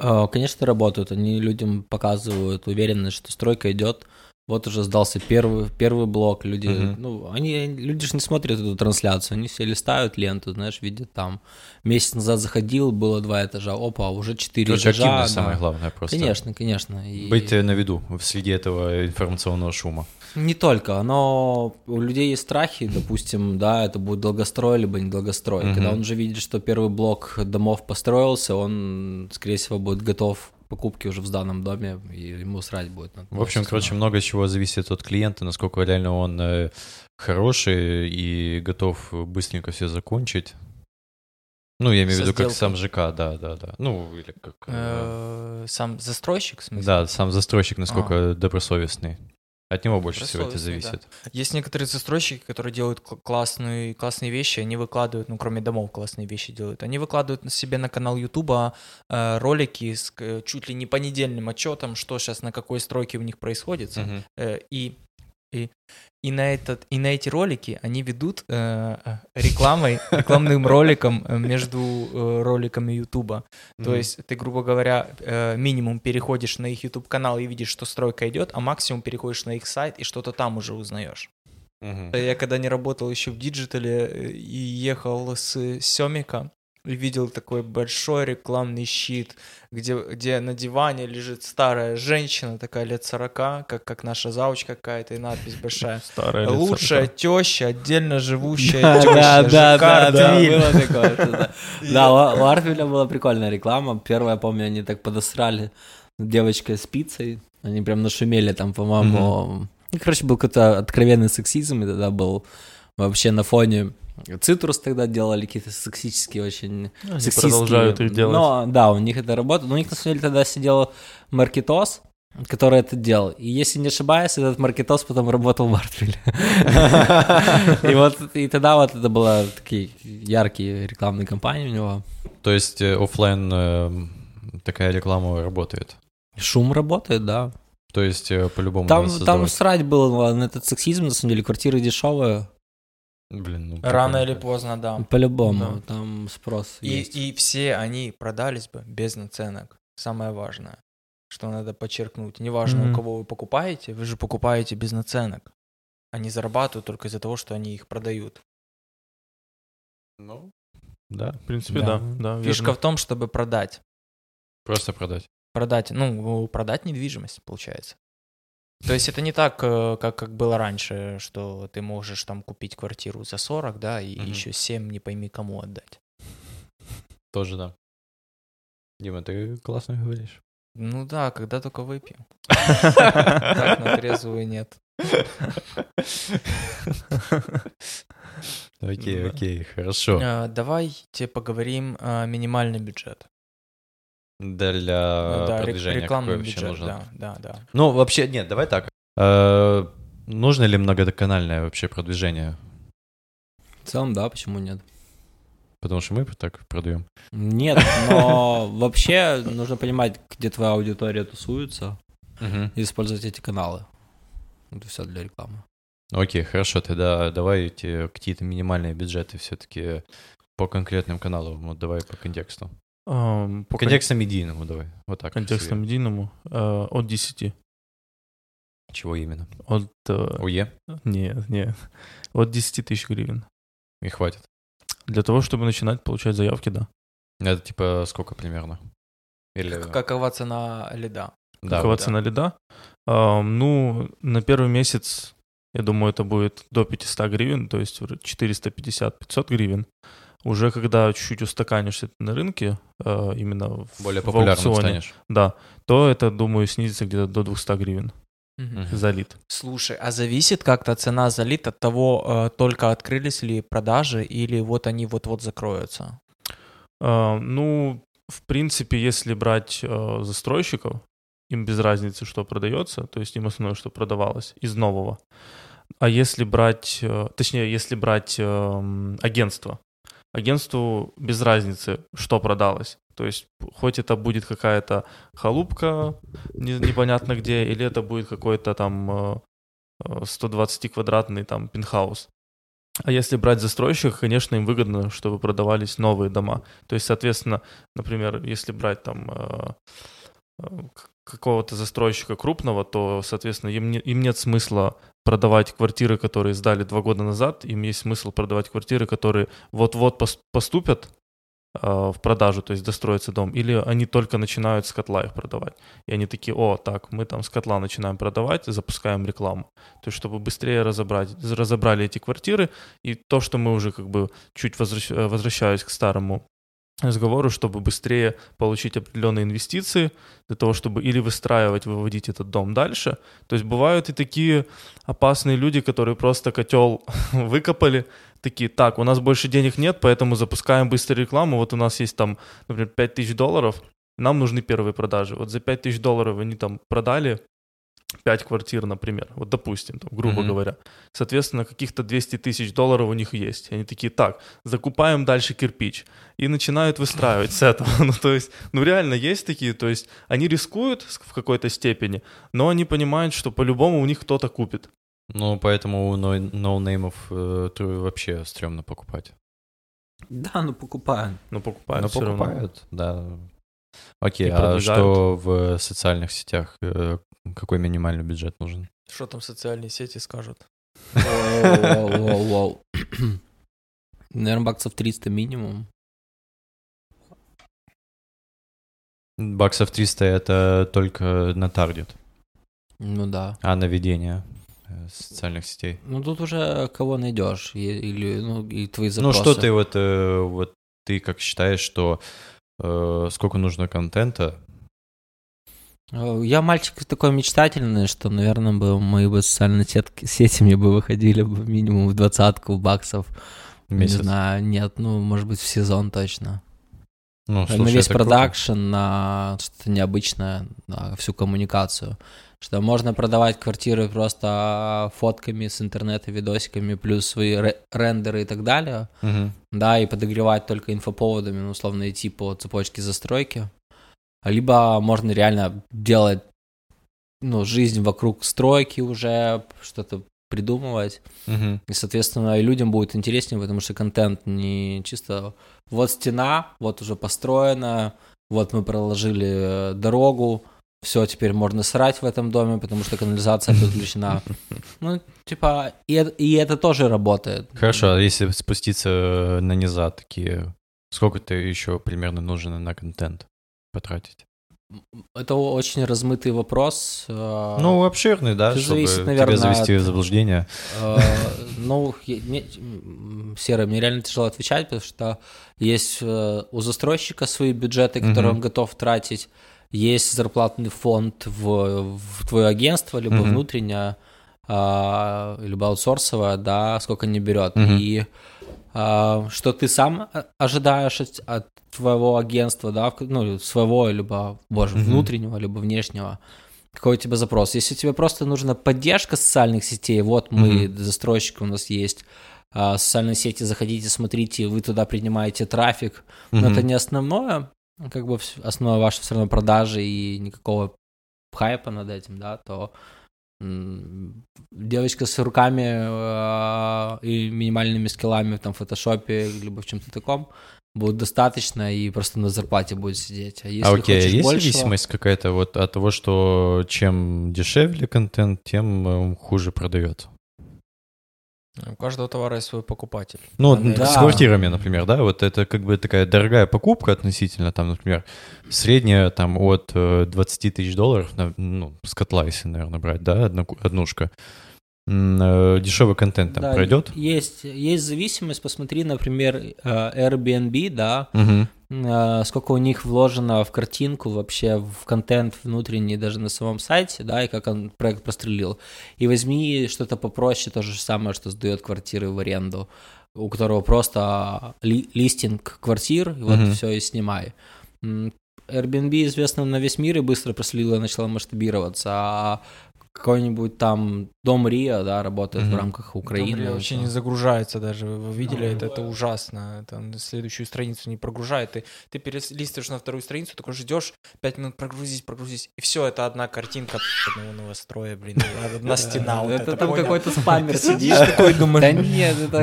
Э, Конечно, работают. Они людям показывают уверенность, что стройка идет. Вот уже сдался первый, первый блок. Люди, Мгм. ну, они, люди же не смотрят эту трансляцию, они все листают ленту, знаешь, видят там. Месяц назад заходил, было два этажа, опа, уже четыре Короче, этажа. активность да. самое главное просто. Конечно, конечно. И Быть на виду среди этого информационного шума. Не только, но у людей есть страхи, допустим, да, это будет долгострой либо недолгострой. Мгм. Когда он уже видит, что первый блок домов построился, он, скорее всего, будет готов к покупке уже в сданном доме, и ему срать будет. В общем, короче, много чего зависит от клиента, насколько реально он э, хороший и готов быстренько все закончить. Ну, я имею в виду, как сам ЖК, да, да, да. Ну, или как... э, Э, Сам застройщик, в смысле? Да, сам застройщик насколько добросовестный. От него больше всего это зависит. Есть некоторые застройщики, которые делают кл- классные, классные вещи, они выкладывают, ну, кроме домов, классные вещи делают. Они выкладывают на себе на канал Ютуба э, ролики с э, чуть ли не понедельным отчетом, что сейчас на какой стройке у них происходит. Мгм. Э, и, и, и, на этот, и на эти ролики они ведут э, э, рекламой, рекламным роликом э, между э, роликами Ютуба. То Мгм. есть ты, грубо говоря, э, минимум переходишь на их YouTube канал и видишь, что стройка идет, а максимум переходишь на их сайт и что-то там уже узнаешь. Мгм. Я когда не работал еще в digital е э, и ехал с Семика, видел такой большой рекламный щит, где, где на диване лежит старая женщина, такая лет 40, как, как наша заучка какая-то, и надпись большая. Старая Лучшая теща, отдельно живущая теща, да, да, да, было такое. Да, у Артвиля была прикольная реклама. Первая, помню, они так подосрали девочкой с пиццей. Они прям нашумели там, по-моему. Ну, короче, был какой-то откровенный сексизм, и тогда был вообще на фоне Цитрус тогда делали какие-то сексические очень Они сексистские. продолжают их делать. Но, да, у них это работает. Но у них, на самом деле, тогда сидел Маркетос, который это делал. И если не ошибаюсь, этот Маркетос потом работал в Артвиле. И вот и тогда вот это была такие яркие рекламные кампании у него. То есть э, оффлайн э, такая реклама работает. Шум работает, да. То есть э, по-любому Там, там срать было на этот сексизм, на самом деле, квартиры дешевые. Блин, ну, Рано или поздно, да. По-любому, Да. там спрос И, есть. и все они продались бы без наценок. Самое важное, что надо подчеркнуть. Неважно, Мгм. у кого вы покупаете, вы же покупаете без наценок. Они зарабатывают только из-за того, что они их продают. Ну, да, В принципе, Да. да. да, Фишка верно. в том, чтобы продать. просто продать. Продать, ну, продать недвижимость, получается. То есть это не так, э, как, как было раньше, что ты можешь там купить квартиру за 40, да, и Мгм. еще 7 не пойми кому отдать. Тоже да. Дима, ты классно говоришь. Ну да, когда только выпью. Так на трезвую нет. Окей, окей, хорошо. А, Давайте поговорим о минимальный бюджет. Для Ну да, продвижения рекламный какой вообще бюджет, нужно? да, да, да. Ну, вообще, нет, давай так. Э, Нужно ли многоканальное вообще продвижение? В целом, да, почему нет? Потому что мы так продаем. Нет, но вообще нужно понимать, где твоя аудитория тусуется, и использовать эти каналы. Это все для рекламы. Окей, хорошо, тогда давайте какие-то минимальные бюджеты все-таки по конкретным каналам. Вот давай по контексту. Ам, По контексту медийному давай. Вот так. контексту медийному э, от 10. Чего именно? От... э, ОЕ? Нет, нет. От 10 тысяч гривен. И хватит. Для того, чтобы начинать получать заявки, да. Это типа сколько примерно? Или... Как- Какова цена лида? Да, Какова да. цена лида? Ам, ну, на первый месяц, я думаю, это будет до 500 гривен, то есть 450-500 гривен. Уже когда чуть-чуть устаканишься на рынке, э, именно в, Более в популярным аукционе, станешь. да, то это, думаю, снизится где-то до 200 гривен. Мгм. за лид. Слушай, а зависит как-то цена за лид от того, э, только открылись ли продажи или вот они вот-вот закроются? А, ну, в принципе, если брать э, застройщиков, им без разницы, что продается, то есть им основное, что продавалось из нового. А если брать, э, точнее, если брать эм, агентство, агентству без разницы, что продалось. То есть, хоть это будет какая-то халупка не- непонятно где, или это будет какой-то там э, э, 120-квадратный там пентхаус. А если брать застройщика, конечно, им выгодно, чтобы продавались новые дома. То есть, соответственно, например, если брать там э, э, какого-то застройщика крупного, то, соответственно, им, не, им нет смысла продавать квартиры, которые сдали два года назад, им есть смысл продавать квартиры, которые вот-вот поступят э, в продажу, то есть достроится дом, или они только начинают с котла их продавать. И они такие, о, так, мы там с котла начинаем продавать, запускаем рекламу. То есть чтобы быстрее разобрать, разобрали эти квартиры, и то, что мы уже как бы чуть возвращ, возвращаясь к старому разговору, чтобы быстрее получить определенные инвестиции, для того, чтобы или выстраивать, выводить этот дом дальше. То есть бывают и такие опасные люди, которые просто котел выкопали, такие, так, у нас больше денег нет, поэтому запускаем быстро рекламу, вот у нас есть там, например, 5000 долларов, нам нужны первые продажи. Вот за 5000 долларов они там продали 5 квартир, например, вот допустим, там, грубо mm-hmm. говоря. Соответственно, каких-то 200 тысяч долларов у них есть. И они такие, так, закупаем дальше кирпич. И начинают выстраивать с этого. ну, то есть, ну, реально есть такие, то есть, они рискуют в какой-то степени, но они понимают, что по-любому у них кто-то купит. Ну, поэтому у ноунеймов э, вообще стрёмно покупать. Да, ну покупают. Ну покупают все покупают, равно. да. Окей, а что в социальных сетях? Какой минимальный бюджет нужен? Что там социальные сети скажут? Наверное, баксов 300 минимум. Баксов 300 это только на таргет, Ну да. а на ведение э, социальных сетей. Ну тут уже кого найдешь, и- или ну и твои Ну запросы. что ты вот, э, вот ты как считаешь, что э, сколько нужно контента? Э, Я мальчик такой мечтательный, что, наверное, бы мои бы социальные сетки, сети мне бы выходили бы минимум в двадцатку баксов. в месяц? Не знаю, нет, ну, может быть, в сезон точно. Ну, на слушай, весь это круто. продакшн, на что-то необычное, на всю коммуникацию. Что можно продавать квартиры просто фотками с интернета, видосиками, плюс свои ре- рендеры и так далее. Мгм. Да, и подогревать только инфоповодами, ну, условно, идти по цепочке застройки. Либо можно реально делать, ну, жизнь вокруг стройки уже, что-то придумывать. Мгм. И, соответственно, и людям будет интереснее, потому что контент не чисто вот стена, вот уже построена, вот мы проложили э, дорогу, все, теперь можно срать в этом доме, потому что канализация подключена. Ну, типа, и, и это тоже работает. Хорошо, а если спуститься э, на низа такие, сколько ты еще примерно нужно на контент потратить? Это очень размытый вопрос. э, Ну, обширный, да, это чтобы зависит, тебя наверное, завести от- в заблуждение. Э, Ну, м, Серый, мне реально тяжело отвечать, потому что есть э, у застройщика свои бюджеты, которые он готов тратить, есть зарплатный фонд в, в твое агентство, либо Мгм. внутреннее, а, либо аутсорсовое, да, сколько не берет. И что ты сам ожидаешь от, от твоего агентства, да, ну, своего, либо, боже, Мгм. внутреннего, либо внешнего, какой у тебя запрос. Если тебе просто нужна поддержка социальных сетей, вот мы, Мгм. застройщики у нас есть, а, социальные сети, заходите, смотрите, вы туда принимаете трафик, но Мгм. это не основное, как бы основа ваша все равно продажи и никакого хайпа над этим, да, то девочка с руками э, и минимальными скиллами там в фотошопе либо в чем-то таком будет достаточно и просто на зарплате будет сидеть. А если а окей, хочешь есть большего- зависимость какая-то вот от того, что чем дешевле контент, тем э, хуже продается? У каждого товара есть свой покупатель. Ну, Да. с квартирами, например, да, вот это как бы такая дорогая покупка относительно, там, например, средняя там от э, 20 тысяч долларов, на- ну, с котла, если, наверное, брать, да, однушка. Э, Дешевый контент там Да, пройдет? Есть, есть зависимость, посмотри, например, э, Airbnb, да, э, сколько у них вложено в картинку вообще, в контент внутренний даже на самом сайте, да, и как он проект прострелил. И возьми что-то попроще, то же самое, что сдает квартиры в аренду, у которого просто ли- листинг квартир, и вот Мгм. все и снимай. Airbnb известно на весь мир и быстро прострелила и начала масштабироваться, а какой-нибудь там Дом Рио, да, работает в Мгм. рамках Украины. Украина вообще не загружается даже. Вы видели это? Это ужасно. Там следующую страницу не прогружает. Ты, ты перелистываешь на вторую страницу, такой ждешь, пять минут прогрузись, прогрузись. И все, это одна картинка одного новостроя, блин. Одна стена. Это там какой-то спамер сидишь. такой, думаешь, Да нет, это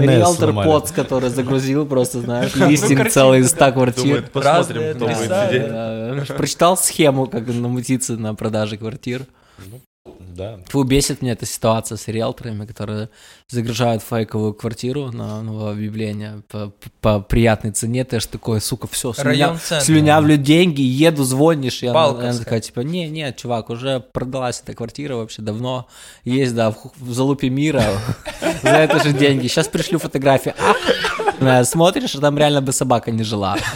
риэлтор. Поц, который загрузил просто, знаешь, Ну, листинг целый из 100 да. квартир. Посмотрим, кто будет сидеть. Прочитал схему, как намутиться на продаже квартир. Да. Фу, бесит меня эта ситуация с риэлторами, которые загружают фейковую квартиру на новое объявление по, по приятной цене. Ты ж такой, сука, все, центра. слюнявлю деньги, еду, звонишь. И она, она такая, типа, не, не, чувак, уже продалась эта квартира вообще давно. Есть, да, в, в залупе мира за это же деньги. Сейчас пришлю фотографии. А, э, смотришь, а там реально бы собака не жила.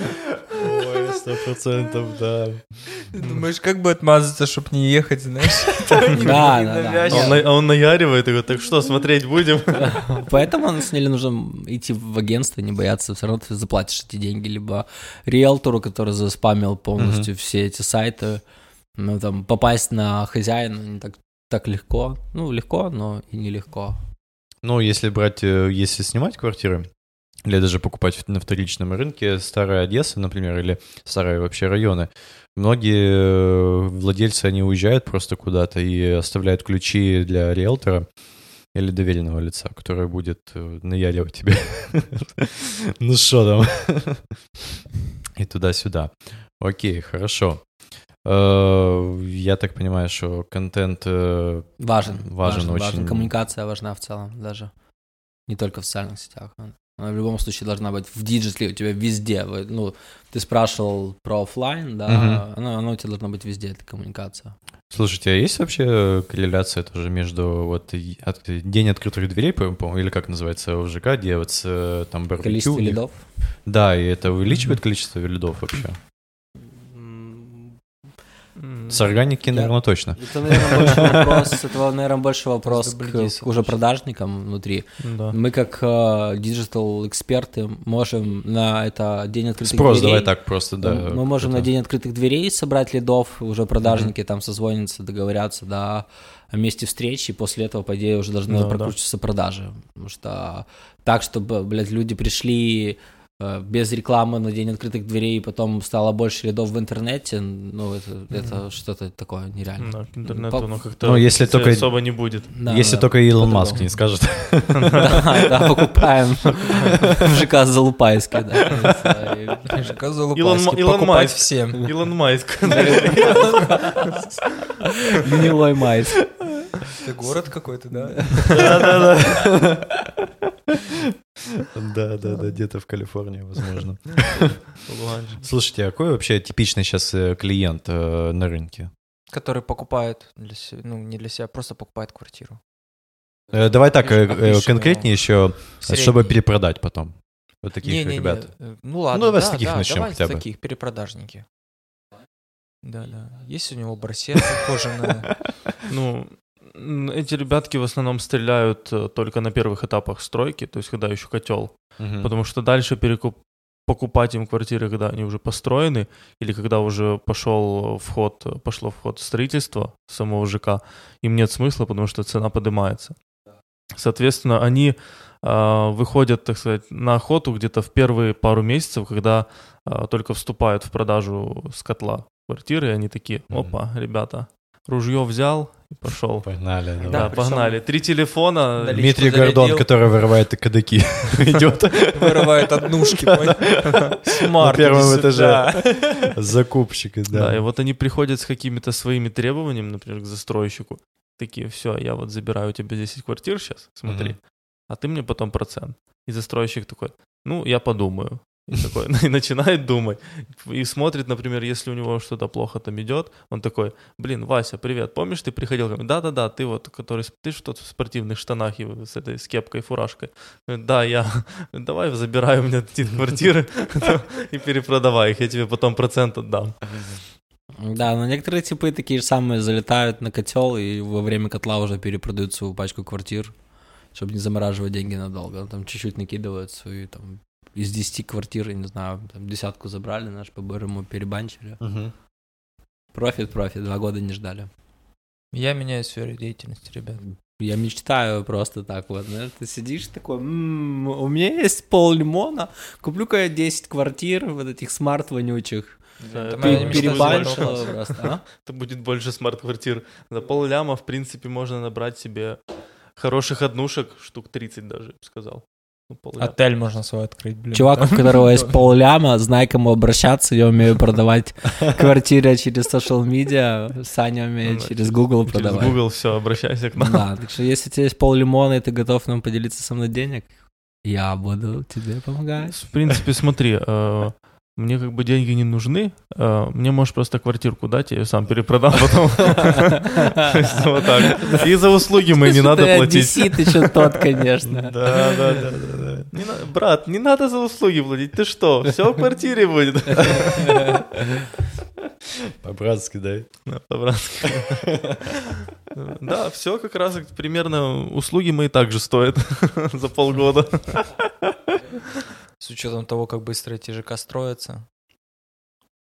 Ой, сто процентов, да. Ты думаешь, как бы отмазаться, чтобы не ехать, знаешь? Да, да, да. А он, а он наяривает и говорит, так что, смотреть будем? Поэтому на самом деле нужно идти в агентство, не бояться, все равно ты заплатишь эти деньги, либо риэлтору, который заспамил полностью все эти сайты, ну там попасть на хозяина не так, так легко, ну легко, но и нелегко. Ну, если брать, э, если снимать квартиры, или даже покупать на вторичном рынке старая Одесса, например, или старые вообще районы, многие э, владельцы, они уезжают просто куда-то и оставляют ключи для риэлтора или доверенного лица, который будет э, наяривать тебе. Ну что там? И туда-сюда. Окей, хорошо. Э, Я так понимаю, что контент э, Важен, Важен очень. Коммуникация важна в целом даже, не только в социальных сетях. Она в любом случае должна быть в digital е у тебя везде. Ну, ты спрашивал про оффлайн, да, Мгм. она, она у тебя должна быть везде, эта коммуникация. Слушайте, а есть вообще корреляция тоже между вот от- день открытых дверей, по- по- или как называется в ЖК, где вот с, э, там барбекю? Количество лидов. Да, и это увеличивает количество лидов вообще. С органики, Я- наверное, точно. Это, наверное, больше вопрос, это, наверное, больше вопрос к, уже продажникам внутри. Да. Мы как э, digital-эксперты можем на это день открытых Спрос, дверей... давай так просто, да. мы можем на день открытых дверей собрать лидов, уже продажники там созвонятся, договорятся, да, о месте встречи, и после этого, по идее, уже должны Да, да. прокручиваться продажи. Потому что так, чтобы, блядь, люди пришли без рекламы на день открытых дверей, и потом стало больше лидов в интернете, ну, это, это что-то такое нереально. Да, к интернету, По- но как-то Ну, если только- особо не будет. Да, Если да, только Илон по-другому. Маск не скажет. Да, да, покупаем в ЖК Залупайский, да. ЖК покупать всем. Илон Майск. Гнилой майс. Это город какой-то, да? Да, да, да, где-то в Калифорнии, возможно. Слушайте, а какой вообще типичный сейчас клиент э, на рынке? Который покупает для себя, ну, не для себя, просто покупает квартиру. Э, Давай так, э, э, конкретнее еще, чтобы перепродать потом. Вот таких ребят. э, Ну ладно, Ну, давай да, с таких да, начнем давай хотя с бы. таких, перепродажники. Да, да. Есть у него барсетка кожаная. Ну, эти ребятки в основном стреляют э, только на первых этапах стройки, то есть когда еще котел. Мгм. Потому что дальше перекуп покупать им квартиры, когда они уже построены, или когда уже пошел вход, пошло в ход строительство самого ЖК, им нет смысла, потому что цена поднимается. Соответственно, они а, выходят, так сказать, на охоту где-то в первые пару месяцев, когда а, только вступают в продажу с котла квартиры, и они такие, опа, ребята, ружье взял и пошел. Погнали. Да. Да, погнали. Три телефона. Дмитрий зарядил. Гордон, который вырывает кадыки, идет Вырывает однушки? Смарт. На первом этаже. закупщик, Да. и вот они приходят с какими-то своими требованиями, например, к застройщику. Такие, все, я вот забираю у тебя 10 квартир сейчас, смотри, а ты мне потом процент. И застройщик такой, ну, я подумаю. И, такой, и начинает думать. И смотрит, например, если у него что-то плохо там идет, он такой, блин, Вася, привет, помнишь, ты приходил ко мне? Да-да-да, ты вот, который, ты что в спортивных штанах и с этой, с кепкой, фуражкой. Говорит, Да, я, давай забирай у меня эти квартиры и перепродавай их, я тебе потом процент отдам. Да, но некоторые типы такие же самые залетают на котел и во время котла уже перепродают свою пачку квартир, чтобы не замораживать деньги надолго. Там чуть-чуть накидывают свои там из 10 квартир, я не знаю, там десятку забрали, наш по-бырому перебанчили. Профит, профит, два года не ждали. Я меняю сферу деятельности, ребят. Я мечтаю просто так вот, знаешь, ты сидишь такой, «М, у меня есть пол лимона, куплю-ка я 10 квартир вот этих смарт вонючих. Да, больше. просто, а? Это будет больше смарт-квартир. За полляма, в принципе, можно набрать себе хороших однушек, штук 30 даже, я бы сказал. Ну, полляма. Отель можно свой открыть, блин. Чувак, у которого есть пол ляма, знай, кому обращаться, я умею продавать квартиры через social media, Саня умеет Ну, через Google Через продавать. Google все, обращайся к нам. Да, так что если у тебя есть пол лимона, и ты готов нам поделиться со мной денег, я буду тебе помогать. В принципе, смотри, э, мне как бы деньги не нужны, э, мне можешь просто квартирку дать, я ее сам перепродам потом. И за услуги мои не надо Ты платить. одессит еще тот, конечно. Да, да, да, Брат, не надо за услуги платить. Ты что? Все в квартире будет. По-братски? Да, по-братски. Да, все как раз примерно услуги мои также стоят за полгода. С учетом того, как быстро эти ЖК строятся.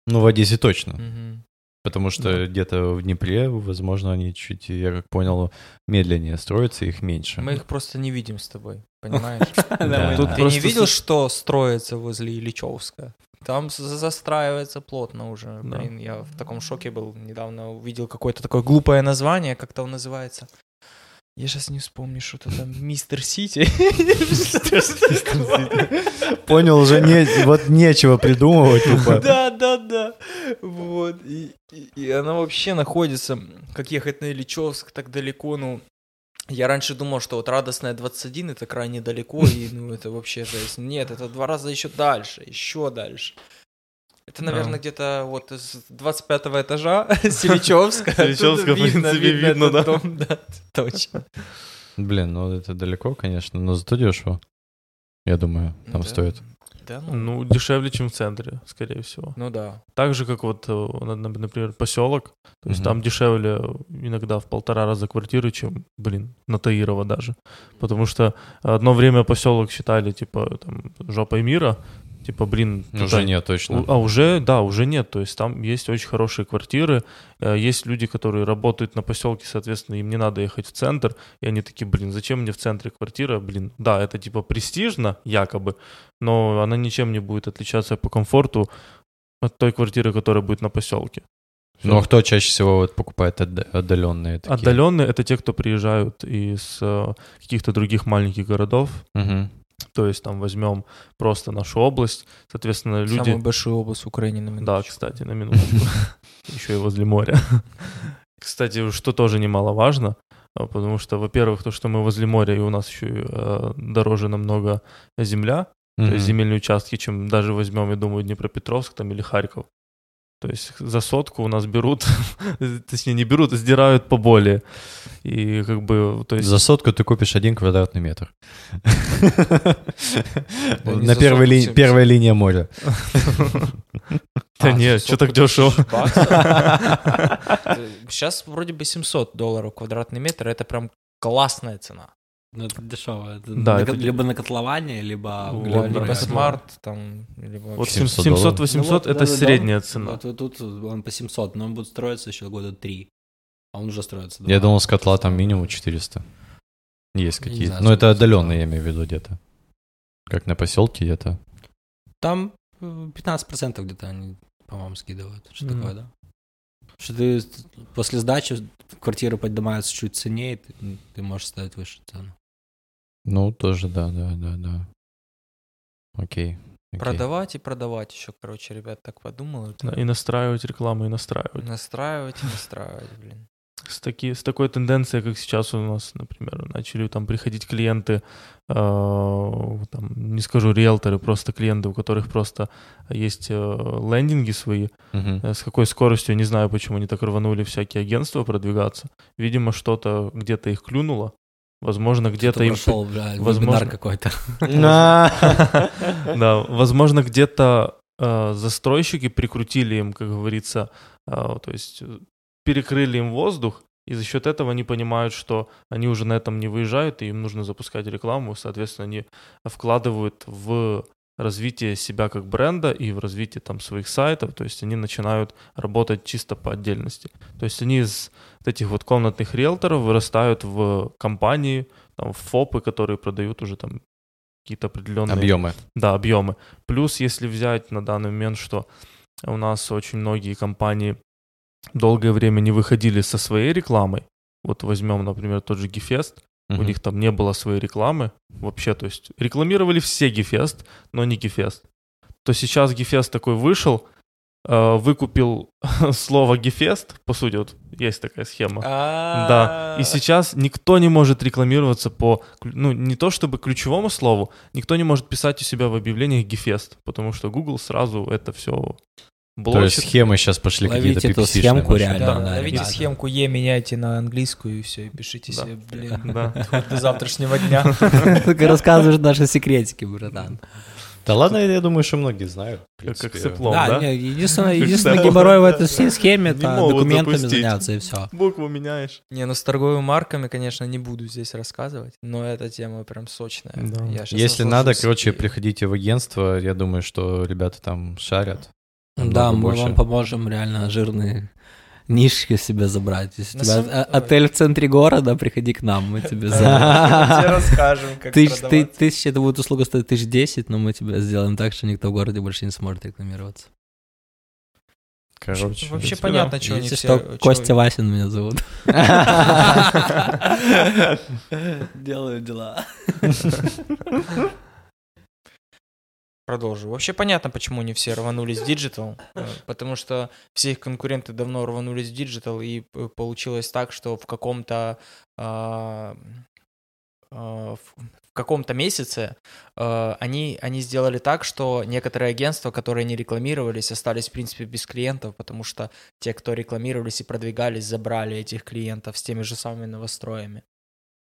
Ну, в Одессе точно. Мгм. Потому что где-то в Днепре, возможно, они чуть, я как понял, медленнее строятся, их меньше. Мы их просто не видим с тобой, понимаешь? Да. Тут Ты не видел, что строится возле Ильичевска? Там за- застраивается плотно уже. Да. Блин, я в таком шоке был. Недавно увидел какое-то такое глупое название, как-то он называется. Я сейчас не вспомню, что-то там Мистер Сити. Понял, уже не, вот нечего придумывать тупо. Да, да, да. Вот. И, и- и она вообще находится, как ехать на Ильичевск так далеко, ну... Я раньше думал, что вот радостная 21 это крайне далеко, и ну это вообще жесть. Нет, это два раза еще дальше, еще дальше. Это, наверное, Да. где-то вот из 25 этажа с Ильичевска. С Ильичевска, Оттуда в принципе, видно, да. да, точно. Блин, ну это далеко, конечно, но зато дешево. Я думаю, там стоит. Да, ну, Ну, дешевле, чем в центре, скорее всего. ну да. Так же, как вот, э, на- на- например, поселок. То есть Мгм. там дешевле иногда в полтора раза квартиры, чем, блин, на Таирова даже. Потому что одно время поселок считали, типа, там, жопой мира. Типа, блин, Уже туда- нет, точно. А уже, да, уже нет. То есть там есть очень хорошие квартиры. э, Есть люди, которые работают на поселке, соответственно, им не надо ехать в центр. И они такие, блин, зачем мне в центре квартира? Блин, да, это типа престижно, якобы, но она ничем не будет отличаться по комфорту от той квартиры, которая будет на поселке. Ну а кто чаще всего вот покупает отда- отдаленные такие? Отдаленные это те, кто приезжают из э, каких-то других маленьких городов. Мгм. То есть там возьмем просто нашу область. Соответственно, люди... Самую большую область Украины на Да, минуточку. кстати, на минуточку. Еще и возле моря. Кстати, что тоже немаловажно, а, потому что, во-первых, то, что мы возле моря, и у нас еще э, дороже намного земля, то есть земельные участки, чем даже возьмем, я думаю, Днепропетровск там или Харьков. То есть за сотку у нас берут, точнее не берут, а сдирают поболее. И как бы, то есть... За сотку ты купишь один квадратный метр. На первой сотку, ли- 70. первая линия моря. Да А, нет, что так дешево? Сейчас вроде бы 700 долларов квадратный метр, это прям классная цена. Ну, это дешево. Это Да, на это либо на котловане, либо... Вот, главное, Либо да. смарт, там, либо... Вот вообще- 700 700-800 Ну вот, это да-да-да. средняя цена. Вот, вот тут он по 700, но он будет строиться еще года 3. А он уже строится. Я два. думал, с котла там минимум 400. Есть Я какие-то. Но это сколько отдаленные, я имею в виду где-то. Как на поселке где-то. Там э, 15% где-то они, по-моему, скидывают. Что Мгм. такое, да? Что ты после сдачи квартира поднимается чуть ценнее, ты, ты можешь ставить выше цену. Ну, тоже, да, да, да, да. Окей. окей. Продавать и продавать еще, короче, ребят, так подумал. И настраивать рекламу, и настраивать. Настраивать и настраивать, блин. С, таки, с такой тенденцией, как сейчас у нас, например, начали там приходить клиенты, э, там, не скажу риэлторы, просто клиенты, у которых просто есть э, лендинги свои. Мгм. Э, С какой скоростью, не знаю, почему они так рванули всякие агентства продвигаться. Видимо, что-то где-то их клюнуло. Возможно, где-то им... прошел, бля, возможно- какой-то. Да, возможно, где-то э, застройщики прикрутили им, как говорится, э, то есть э, перекрыли им воздух, и за счет этого они понимают, что они уже на этом не выезжают, и им нужно запускать рекламу, соответственно, они вкладывают в развитии себя как бренда и в развитии там своих сайтов, то есть они начинают работать чисто по отдельности. То есть они из этих вот комнатных риэлторов вырастают в компании, там, в ФОПы, которые продают уже там какие-то определенные... Объемы. Да, объемы. Плюс, если взять на данный момент, что у нас очень многие компании долгое время не выходили со своей рекламой, вот возьмем, например, тот же Гефест, у них там не было своей рекламы вообще, то есть рекламировали все Гефест, но не Гефест. То сейчас Гефест такой вышел, э, выкупил слово Гефест, по сути, вот есть такая схема. Да, и сейчас никто не может рекламироваться по, ну, не то чтобы ключевому слову, никто не может писать у себя в объявлениях Гефест, потому что Google сразу это все то есть схемы сейчас пошли какие-то эту схемку реально. Да, да, ловите ребята. схемку Е, меняйте на английскую и все, и пишите Да. себе, блин, Да. до завтрашнего дня. Только рассказываешь наши секретики, братан. Да ладно, я думаю, что многие знают. Как- цепло. Да, да? не, единственное, Сэм. геморрой в этой всей схеме это документами запустить. заняться и все. Букву меняешь. Не, ну с торговыми марками, конечно, не буду здесь рассказывать, но эта тема прям сочная. Да. Если надо, короче, и- приходите в агентство. Я думаю, что ребята там шарят. Да, мы больше. вам поможем реально жирные нишки себе забрать. Если у тебя самом- о- отель в центре города, приходи к нам, мы тебе за... Тебе расскажем, как тысяча, это будет услуга стоить тысяч десять, но мы тебе сделаем так, что никто в городе больше не сможет рекламироваться. Короче. Вообще да. понятно, чего они Если все... что, чего- Костя Васин меня зовут. Делаю дела. Продолжу. Вообще понятно, почему не все рванулись в digital, э, потому что все их конкуренты давно рванулись в digital, и э, получилось так, что в каком-то а, а, в каком-то месяце э, они, они сделали так, что некоторые агентства, которые не рекламировались, остались, в принципе, без клиентов, потому что те, кто рекламировались и продвигались, забрали этих клиентов с теми же самыми новостроями.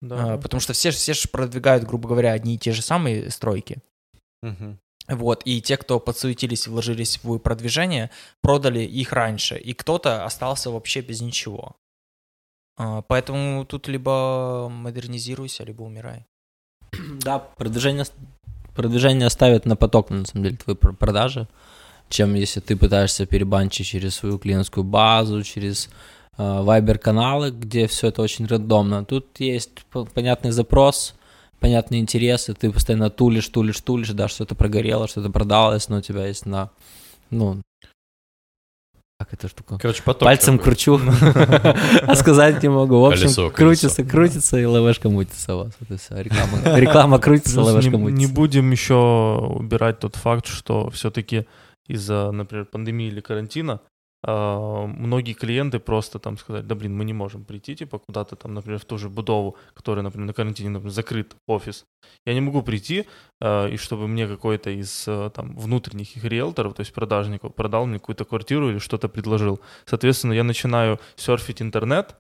Да. А, потому что все, все же продвигают, грубо говоря, одни и те же самые стройки. Мгм. Вот, и те, кто подсуетились вложились в продвижение, продали их раньше, и кто-то остался вообще без ничего. А, Поэтому тут либо модернизируйся, либо умирай. Да, продвижение, продвижение ставит на поток, на самом деле, твои пр- продажи, чем если ты пытаешься перебанчить через свою клиентскую базу, через э, Viber-каналы, где все это очень рандомно. Тут есть понятный запрос, понятные интересы, ты постоянно тулишь, тулишь, тулишь, да, что-то прогорело, что-то продалось, но у тебя есть на, ну, как эта штука? Короче, поток. Пальцем такой. кручу, а сказать не могу. В общем, крутится, крутится, и лавешка мутится у вас. Реклама, реклама крутится, Плюс лавешка не, не мутится. будем еще убирать тот факт, что все-таки из-за, например, пандемии или карантина многие клиенты просто там сказать, да блин, мы не можем прийти, типа, куда-то там, например, в ту же Будову, которая, например, на карантине, например, закрыт офис. Я не могу прийти, а, и чтобы мне какой-то из а, там внутренних их риэлторов, то есть продажников, продал мне какую-то квартиру или что-то предложил. Соответственно, я начинаю серфить интернет,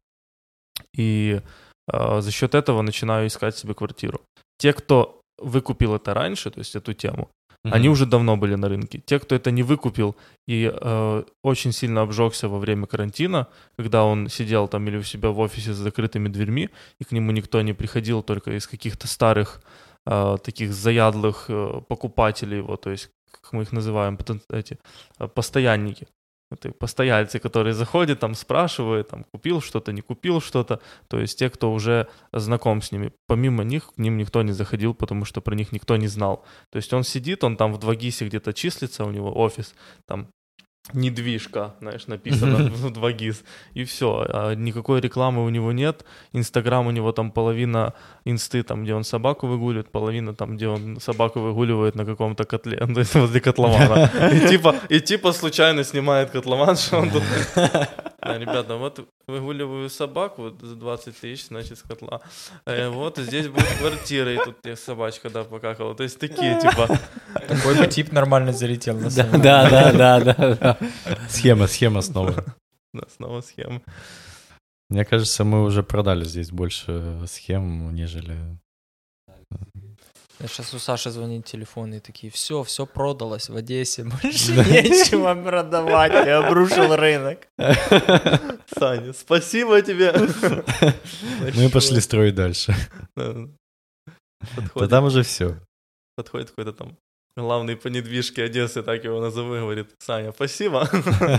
и а, за счет этого начинаю искать себе квартиру. Те, кто выкупил это раньше, то есть эту тему, Мгм. они уже давно были на рынке. Те, кто это не выкупил и э, очень сильно обжегся во время карантина, когда он сидел там или у себя в офисе с закрытыми дверьми, и к нему никто не приходил только из каких-то старых э, таких заядлых э, покупателей, вот, то есть, как мы их называем, эти, э, постоянники. Это постояльцы, которые заходят, там спрашивают, там купил что-то, не купил что-то. То есть те, кто уже знаком с ними. Помимо них, к ним никто не заходил, потому что про них никто не знал. То есть он сидит, он там в 2GIS где-то числится, у него офис, там недвижка, знаешь, написано в 2GIS, и все. А никакой рекламы у него нет. Инстаграм у него там половина инсты, там, где он собаку выгуливает, половина там, где он собаку выгуливает на каком-то котле, то есть возле котлована. И типа, и типа случайно снимает котлован, что он тут... «А, Ребята, вот выгуливаю собаку вот за 20 тысяч, значит, с котла. Э, вот здесь будет квартира, и тут я собачка, да, покакала. То есть такие, типа, Такой бы тип нормально залетел на самом деле. да, да, да, да, да. Схема, схема снова. да, снова схема. Мне кажется, мы уже продали здесь больше схем, нежели... Сейчас у Саши звонит телефон и такие, все, все продалось в Одессе, больше нечего продавать, я обрушил рынок. Саня, спасибо тебе. Мы пошли строить дальше. Да. Там уже все. подходит какой-то там главный по недвижке Одессы, так его назову, говорит, Саня, спасибо,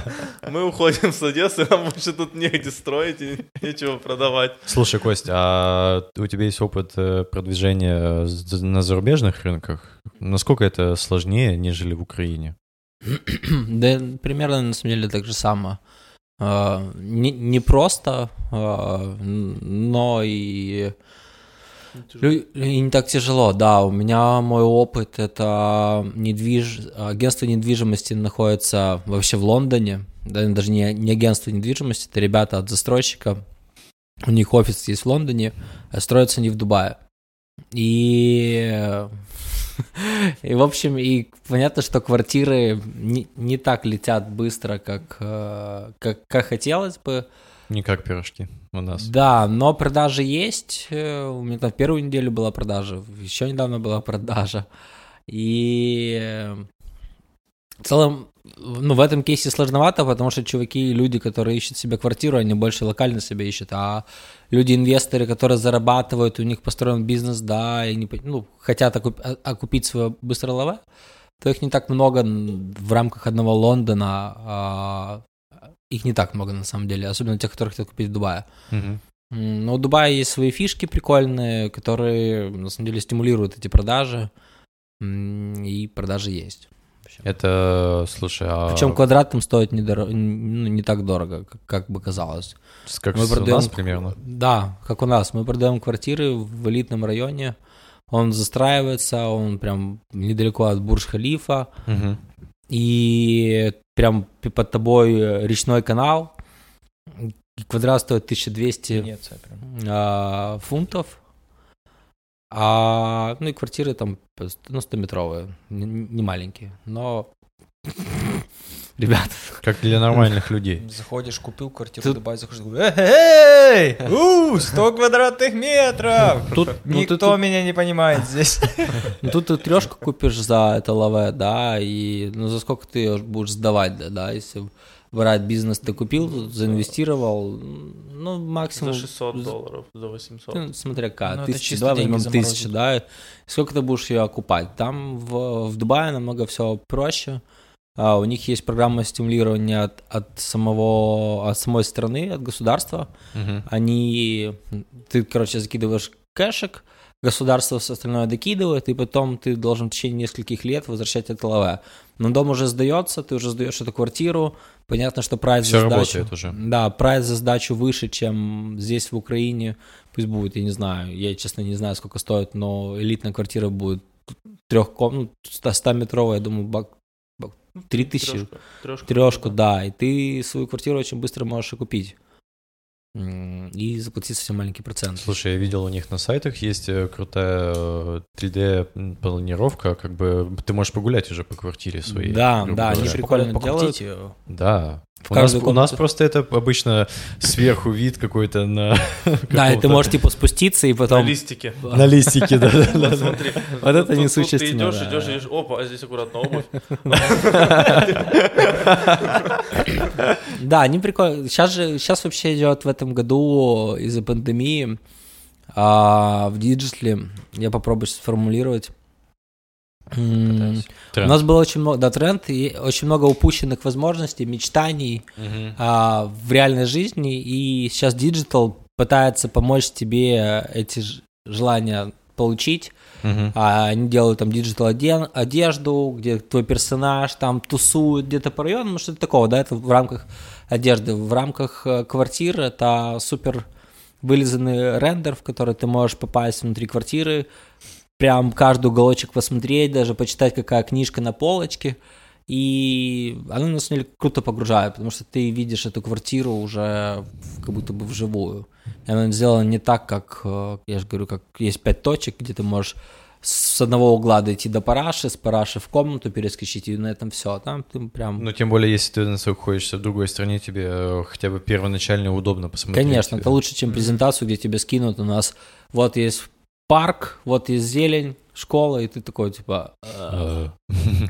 мы уходим с Одессы, нам больше тут негде строить и нечего продавать. Слушай, Кость, а у тебя есть опыт э, продвижения на зарубежных рынках? Насколько это сложнее, нежели в Украине? Да, примерно на самом деле так же самое. А, Не, не просто, а, но и, и не так тяжело. Да, у меня мой опыт это недвиж... агентство недвижимости находится вообще в Лондоне. Да, даже не, не агентство недвижимости, это ребята от застройщика. У них офис есть в Лондоне, а строятся они в Дубае. И и, в общем, и понятно, что квартиры не, не так летят быстро, как, э, как, как хотелось бы. Не как пирожки у нас. Да, но продажи есть. Э, У меня там первую неделю была продажа, еще недавно была продажа. И э, в целом, ну, в этом кейсе сложновато, потому что чуваки, люди, которые ищут себе квартиру, они больше локально себе ищут, а люди-инвесторы, которые зарабатывают, у них построен бизнес, да, и не, ну, хотят окуп- окупить свое быстрое лаве, то их не так много в рамках одного Лондона, а, их не так много на самом деле, особенно тех, которые хотят купить в Дубае. Но у Дубая есть свои фишки прикольные, которые на самом деле стимулируют эти продажи, и продажи есть. Это, слушай, а Причем квадрат там стоит не, доро- ну, не так дорого, как, как бы казалось. как Мы с- у продаем- нас примерно? Да, как у нас. Мы продаем квартиры в элитном районе. Он застраивается, он прям недалеко от Бурж-Халифа. Мгм. И прям под тобой э, речной канал. Квадрат стоит 1200 Венеция а, фунтов. А, ну и квартиры там ну, 100-метровые, не, не маленькие. Но, ребят, Как для нормальных людей. Заходишь, купил квартиру в Дубае, заходишь, эй, у, 100 квадратных метров! тут, ну, Никто меня не понимает здесь. ну, тут ты трешку купишь за это лаве, да, и ну за сколько ты её будешь сдавать, да, да, если брать бизнес ты купил, заинвестировал, ну максимум... За 600 долларов, за 800. Ну, смотря как, Ну, чисто давай возьмем тысячи, да, сколько ты будешь ее окупать? Там в, в Дубае намного все проще, А, у них есть программа стимулирования от, от самого, от самой страны, от государства, Мгм. они, ты, короче, закидываешь кэшек, государство все остальное докидывает, и потом ты должен в течение нескольких лет возвращать это ЛВ. Но дом уже сдается, ты уже сдаешь эту квартиру, понятно, что прайс за сдачу... уже. Да, прайс за сдачу выше, чем здесь в Украине. Пусть будет, я не знаю, я, честно, не знаю, сколько стоит, но элитная квартира будет комнат, 100-метровая, я думаю, бак, бак, 3000, Трёшка, трёшка, трешку, да, и ты свою квартиру очень быстро можешь и купить. М, И заплатить совсем маленький процент. Слушай, я видел у них на сайтах есть э, крутая э, 3D-планировка, как бы ты можешь погулять уже по квартире своей. Да, да, они прикольно Покрутить делают. Да. В У нас, у нас просто это обычно сверху вид какой-то на... Да, и ты можешь типа спуститься и На потом... листике. На листике, да. Вот смотри. Вот это несущественно, Ты идешь, да. идешь, идешь, опа, а здесь аккуратно обувь. Да, они прикольно. Сейчас же, сейчас вообще идет в этом году из-за пандемии а, в диджитале, я попробую сформулировать. Пытаюсь. У Тренд. нас было очень много, да, тренд, и очень много упущенных возможностей, мечтаний Мгм. а, в реальной жизни, и сейчас digital пытается помочь тебе эти желания получить, Мгм. а они делают там digital одежду, где твой персонаж там тусует где-то по району, ну что-то такого, да, это в рамках одежды. В рамках э, квартир это супер вылизанный рендер, в который ты можешь попасть внутри квартиры, прям каждый уголочек посмотреть, даже почитать, какая книжка на полочке. И оно на самом деле круто погружает, потому что ты видишь эту квартиру уже как будто бы вживую. И она сделана не так, как, э, я же говорю, как есть пять точек, где ты можешь с одного угла дойти до параши, с параши в комнату перескочить, и на этом все. Там ты прям... Ну, тем более, если ты находишься в другой стране, тебе э, хотя бы первоначально удобно посмотреть. Конечно, это лучше, чем презентацию, где тебе скинут у нас, вот есть парк, вот есть зелень, школа, и ты такой, типа... «Э,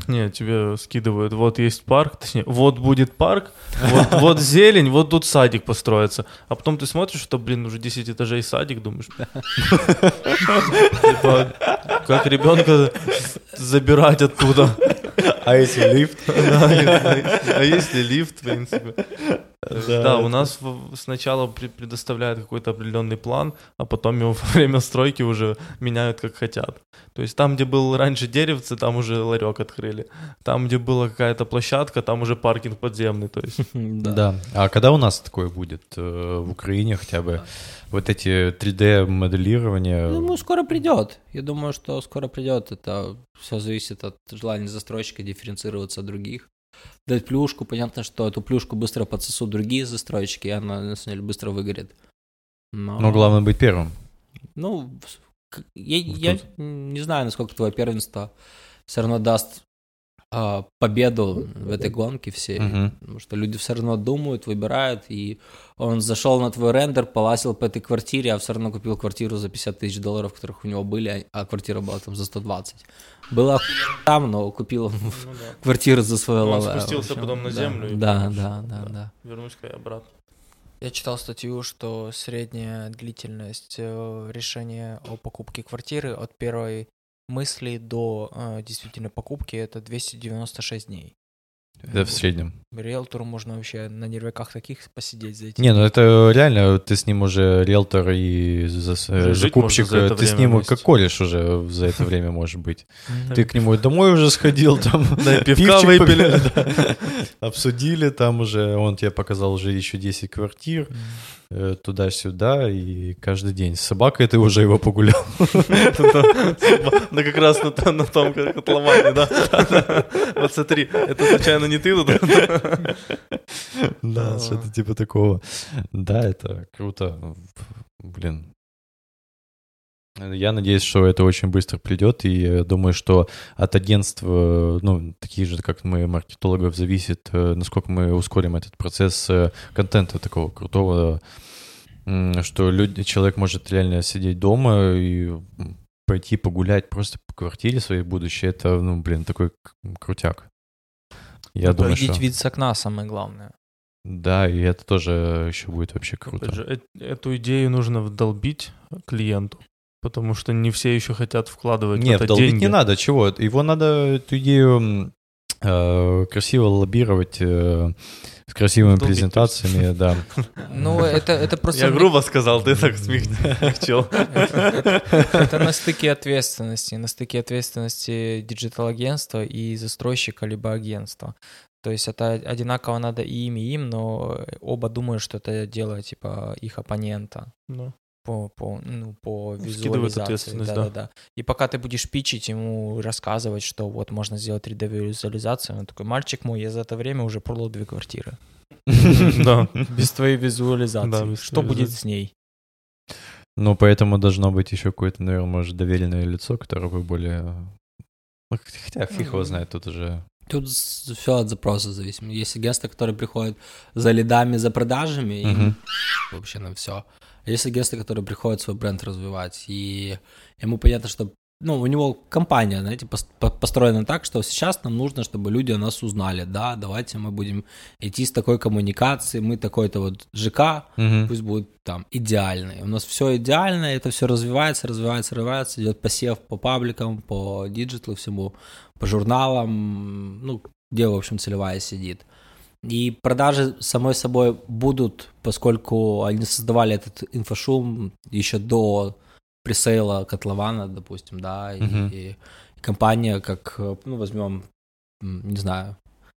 Не, тебе скидывают, вот есть парк, точнее, вот будет парк, вот зелень, вот тут садик построится. А потом ты смотришь, что, блин, уже 10 этажей садик, думаешь, типа, как ребенка забирать оттуда. А если лифт? Если- А если лифт, в принципе. Да, у нас сначала предоставляют какой-то определенный план, а потом его во время стройки уже меняют как хотят. То есть там, где был раньше деревце, там уже ларек открыли. Там, где была какая-то площадка, там уже паркинг подземный. То есть Да. Да. А когда у нас такое будет э, в Украине хотя бы? Вот эти 3D-моделирования. Я думаю, скоро придет. Я думаю, что скоро придет. Это все зависит от желания застройщика дифференцироваться от других. Дать плюшку, понятно, что эту плюшку быстро подсосут другие застройщики, и она, на самом деле, быстро выгорит. Но, Но главное быть первым. Ну, я, Вот я не знаю, насколько твое первенство все равно даст а, победу в этой гонке всей. Мгм. Потому что люди все равно думают, выбирают, и он зашел на твой рендер, полазил по этой квартире, а все равно купил квартиру за 50 тысяч долларов, которых у него были, а квартира была там за 120. Было охуенно там, но купил он квартиру за свое Ну, он лаве. спустился потом на да, землю и Да, понял, да, что- да, да. да. вернусь-ка я обратно. Я читал статью, что средняя длительность э, решения о покупке квартиры от первой мысли до э, действительно покупки это 296 дней. Это в среднем. Риэлтору можно вообще на нервяках таких посидеть за эти Не, ну это реально, ты с ним уже риэлтор и э, жить закупщик, за это ты с ним вместе. как колешь уже за это время, может быть. Ты к нему домой уже сходил, там пивка выпили. обсудили, там уже он тебе показал уже еще 10 квартир, э, туда-сюда, и каждый день. С собакой ты уже его погулял. Да как раз на то- на том котловане, да. Вот смотри, это случайно не ты? Да, что-то типа такого. Да, это круто. Блин. Я надеюсь, что это очень быстро придет, и я думаю, что от агентства, ну, таких же, как мы, маркетологов, зависит, э, насколько мы ускорим этот процесс э, контента такого крутого, что люди, человек может реально сидеть дома и пойти погулять просто по квартире своей будущей. Это, ну, блин, такой крутяк. Я Ну, думаю, Видеть что... вид с окна самое главное. Да, и это тоже еще будет вообще круто. Же, э- эту идею нужно вдолбить клиенту, потому что не все еще хотят вкладывать в Нет, это долбить деньги. не надо, чего? Его надо, эту идею э, красиво лоббировать э, с красивыми Долбить презентациями, да. Ну, это, это просто... Я грубо сказал, ты так смягчил. Это на стыке ответственности, на стыке ответственности digital-агентства и застройщика либо агентства. То есть это одинаково надо и им, и им, но оба думают, что это дело типа их оппонента Ну, по, по, ну, по Скидывают визуализации. ответственность, да. да. И пока ты будешь пичить ему, рассказывать, что вот можно сделать 3D-визуализацию, он такой, мальчик мой, я за это время уже продал две квартиры. Да. Без твоей визуализации. Да, что будет с ней? Ну, поэтому должно быть еще какое-то, наверное, может, доверенное лицо, которое бы более... Ну, Хотя фиг его знает, тут уже... Тут все от запроса зависит. Есть агентства, которые приходят за лидами, за продажами, и вообще на все. Есть агентства, которые приходят свой бренд развивать, и ему понятно, что ну, у него компания, знаете, пос- по- построена так, что сейчас нам нужно, чтобы люди о нас узнали, да, давайте мы будем идти с такой коммуникацией, мы такой-то вот ЖК, Мгм. пусть будет там идеальный. У нас все идеально, это все развивается, развивается, развивается, идет посев по пабликам, по диджиталу всему, по журналам, ну, где, в общем, целевая сидит. И продажи, самой собой, будут, поскольку они создавали этот инфошум еще до пресейла котлована, допустим, да, и, Мгм. и компания, как, ну, возьмем, не знаю,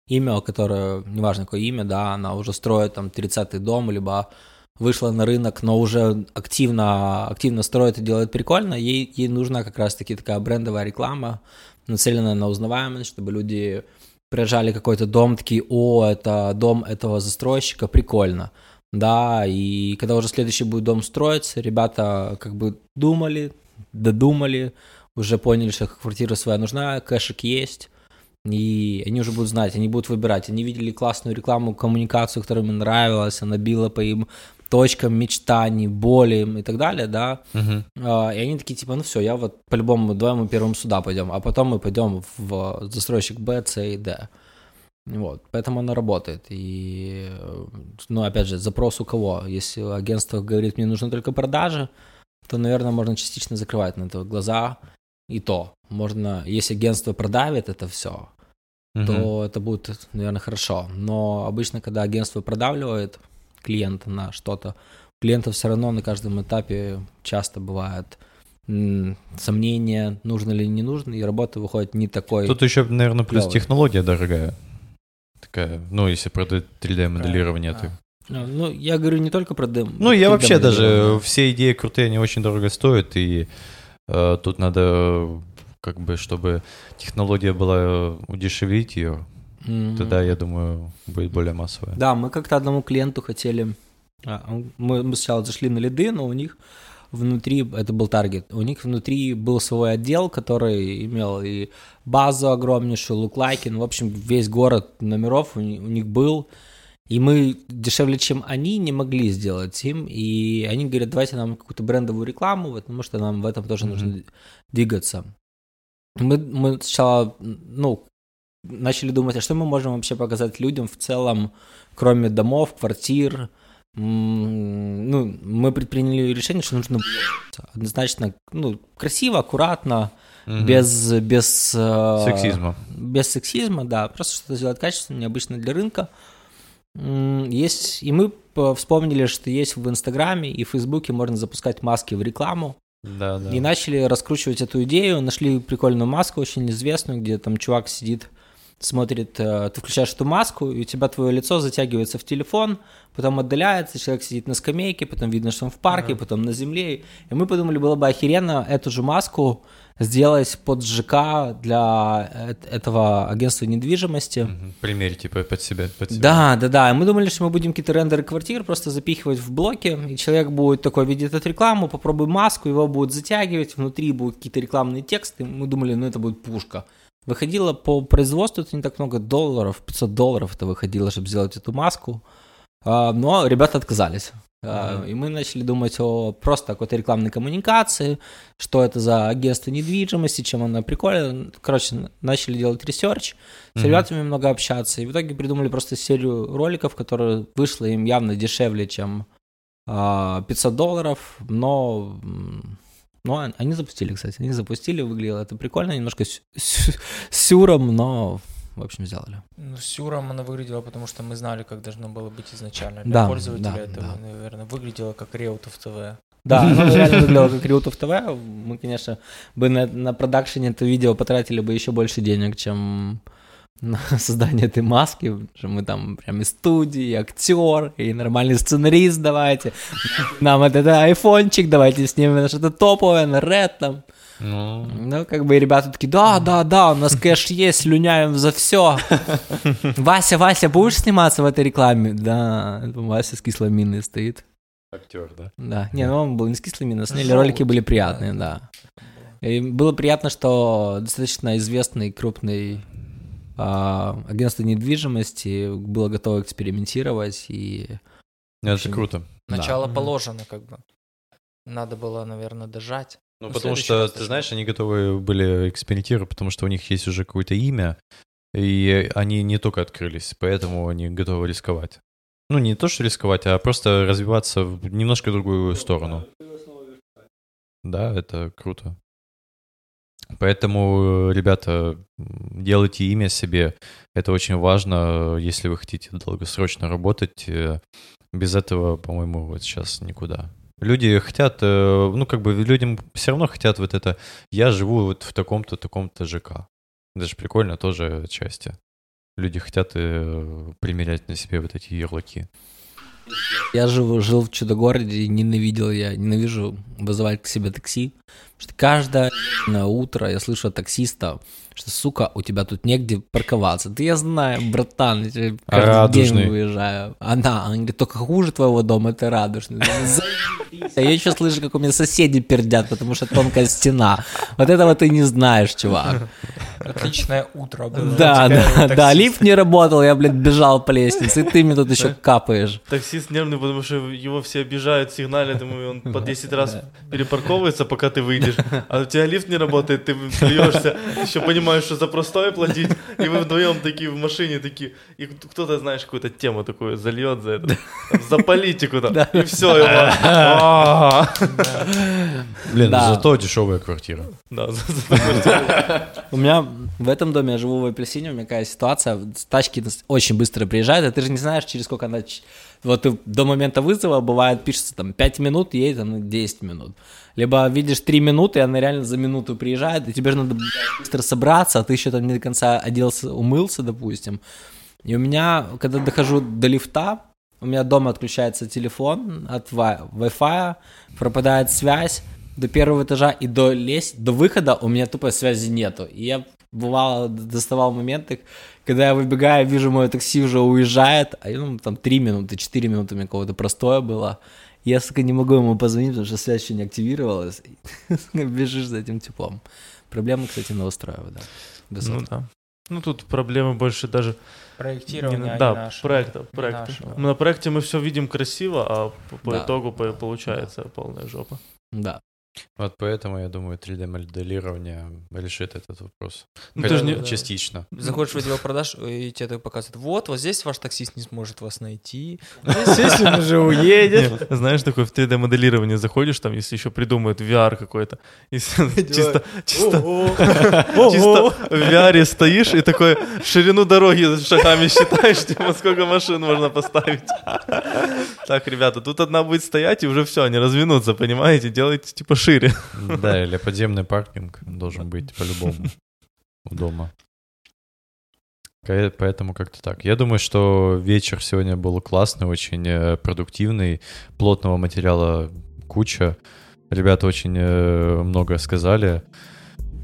имя, которое, неважно какое имя, да, она уже строит там 30-й дом, либо вышла на рынок, но уже активно, активно строит и делает прикольно, ей, ей нужна как раз-таки такая брендовая реклама, нацеленная на узнаваемость, чтобы люди приезжали какой-то дом, такие, о, это дом этого застройщика, прикольно. Да, и когда уже следующий будет дом строиться, ребята как бы думали, додумали, уже поняли, что квартира своя нужна, кэшек есть, и они уже будут знать, они будут выбирать. Они видели классную рекламу, коммуникацию, которая им нравилась, она била по им точкам мечтаний, боли и так далее, да. А, и они такие, типа, ну все, я вот по-любому, давай мы первым сюда пойдем, а потом мы пойдем в застройщик Б, С и Д. Вот, поэтому она работает. И, ну, опять же, запрос у кого? Если агентство говорит, мне нужны только продажи, то, наверное, можно частично закрывать на это глаза. И то, можно, если агентство продавит это все, Мгм. то это будет, наверное, хорошо. Но обычно, когда агентство продавливает клиента на что-то, у клиента все равно на каждом этапе часто бывает сомнения, нужно ли не нужно, и работа выходит не такой. Тут еще, наверное, плюс Клёвый. технология дорогая. Такая, ну, если продать 3D-моделирование, то... Ну, Ну, я говорю не только про дым. Ну, я вообще даже, все идеи крутые, они очень дорого стоят, и э, тут надо, как бы, чтобы технология была э, удешевить ее, Мгм. тогда, я думаю, будет более массовая. Да, мы как-то одному клиенту хотели... а, Мы, мы сначала зашли на лиды, но у них внутри, это был таргет, у них внутри был свой отдел, который имел и базу огромнейшую, луклайкин, в общем, весь город номеров у, ни- у них был, и мы дешевле, чем они, не могли сделать им, и они говорят, давайте нам какую-то брендовую рекламу, потому что нам в этом тоже Мгм. нужно двигаться. Мы, мы сначала, ну, начали думать, а что мы можем вообще показать людям в целом, кроме домов, квартир. Ну, мы предприняли решение, что нужно однозначно, ну, красиво, аккуратно, Мгм. без, без... э, Сексизма. Без сексизма, да, просто что-то сделать качественно, необычно для рынка. Есть, и мы п- вспомнили, что есть в Инстаграме и в Фейсбуке можно запускать маски в рекламу, Да, да. и начали раскручивать эту идею, нашли прикольную маску, очень известную, где там чувак сидит, смотрит, э, ты включаешь эту маску, и у тебя твое лицо затягивается в телефон, потом отдаляется, человек сидит на скамейке, потом видно, что он в парке, потом на земле. И мы подумали, было бы охеренно эту же маску сделать под ЖК для этого агентства недвижимости. Примерьте по- под себя. Под себя. Да, да, да. И мы думали, что мы будем какие-то рендеры квартир просто запихивать в блоки, и человек будет такой, видит эту рекламу, попробуй маску, его будут затягивать, внутри будут какие-то рекламные тексты. Мы думали, ну это будет пушка. Выходило по производству, это не так много долларов, 500 долларов это выходило, чтобы сделать эту маску. А, Но ребята отказались. А, И мы начали думать о просто какой-то рекламной коммуникации, что это за агентство недвижимости, чем оно прикольно. Короче, начали делать research, с Мгм. ребятами много общаться. И в итоге придумали просто серию роликов, которые вышло им явно дешевле, чем а, 500 долларов, но... но он- они запустили, кстати. Они запустили, выглядело это прикольно, немножко сю- сю- сюром, но, в общем, сделали. Ну, Сюром она выглядела, потому что мы знали, как должно было быть изначально. Для Да, пользователя да, это, да. наверное, выглядело как Реутов ТВ. Да, оно реально выглядело как Реутов ТВ. Мы, конечно, бы на, на продакшене это видео потратили бы еще больше денег, чем на создание этой маски, что мы там прям и студии, и актер, и нормальный сценарист давайте. Нам вот это айфончик, давайте снимем что-то топовое, на Red там. Ну, Ну, как бы ребята такие, да, да, да, у нас кэш есть, слюняем за все. Вася, Вася, будешь сниматься в этой рекламе? Да, это Вася с кислой миной стоит. актер, да. Да, не, ну он был не с кислой миной, сняли, ролики были да, приятные, да. И было приятно, что достаточно известный крупный а, агентство недвижимости было готово экспериментировать и Это общем, круто. Да. Начало Мгм. положено, как бы. Надо было, наверное, дожать. Ну, Ну, потому что, раз ты знаешь, они готовы были экспериментировать, потому что у них есть уже какое-то имя, и они не только открылись, поэтому они готовы рисковать. Ну, не то, что рисковать, а просто развиваться в немножко другую сторону. Да, это круто. Поэтому, ребята, делайте имя себе. Это очень важно, если вы хотите долгосрочно работать. э, Без этого, по-моему, вот сейчас никуда. Люди хотят, э, ну, как бы людям все равно хотят вот это, я живу вот в таком-то, таком-то ЖК. Это же прикольно тоже отчасти. Люди хотят э, примерять на себе вот эти ярлыки. Я живу, жил в чудо-городе ненавидел я, ненавижу вызывать к себе такси. Что каждое утро я слышу от таксиста, что, сука, у тебя тут негде парковаться. Да я знаю, братан, я тебе каждый день радужный? выезжаю. Она, она говорит, только хуже твоего дома, это радужный. А я еще слышу, как у меня соседи пердят, потому что тонкая стена. Вот этого ты не знаешь, чувак. Отличное утро было. Да, да, да, лифт не работал, я, блядь, бежал по лестнице, и ты мне тут еще капаешь. Таксист нервный, потому что его все обижают, сигналят, ему он по 10 раз перепарковывается, пока ты выйдешь. А у тебя лифт не работает, ты плюешься, еще понимаешь, что за простое платить, и вы вдвоем такие в машине такие, и кто-то, знаешь, какую-то тему такую зальет за это, за политику там, и все. А, Блин, зато дешевая квартира. Да, У меня в этом доме, я живу в Апельсине, у меня какая ситуация, тачки очень быстро приезжают, а ты же не знаешь, через сколько она... Вот до момента вызова, бывает, пишется там 5 минут, едет там 10 минут. Либо видишь 3 минуты, и она реально за минуту приезжает, и тебе же надо быстро собраться, а ты еще там не до конца оделся, умылся, допустим. И у меня, когда дохожу до лифта, у меня дома отключается телефон от Wi- Wi-Fi, пропадает связь до первого этажа и до лес... до выхода у меня тупо связи нету. И я бывало доставал моменты, когда я выбегаю, вижу, мое такси уже уезжает, а ну, там 3 минуты, 4 минуты у меня какого-то простое было. Я, сука, не могу ему позвонить, потому что связь еще не активировалась. Бежишь за этим типом. Проблемы, кстати, новостроева, да. Ну Высотка. да. Ну тут проблемы больше даже Проектирование, Не на- а да, не наше. проекта, Не проекта. наше, да. На проекте мы все видим красиво, а по, по Да. итогу по- получается полная жопа. Да. Вот поэтому, я думаю, 3D-моделирование решит этот вопрос. Ну, Хотя ты ж не- частично. Заходишь в отдел продаж, и тебе так показывают, вот, вот здесь ваш таксист не сможет вас найти. Здесь он уже уедет. Знаешь, такой в 3D-моделирование заходишь, там, если еще придумают VR какой-то, чисто, чисто, чисто в VR стоишь и такой ширину дороги шагами считаешь, типа, сколько машин можно поставить. Так, ребята, тут одна будет стоять, и уже все, они развинутся, понимаете, делайте типа шире. Да, или подземный паркинг должен быть по-любому у дома. Поэтому как-то так. Я думаю, что вечер сегодня был классный, очень э, продуктивный, плотного материала куча. Ребята очень э, много сказали.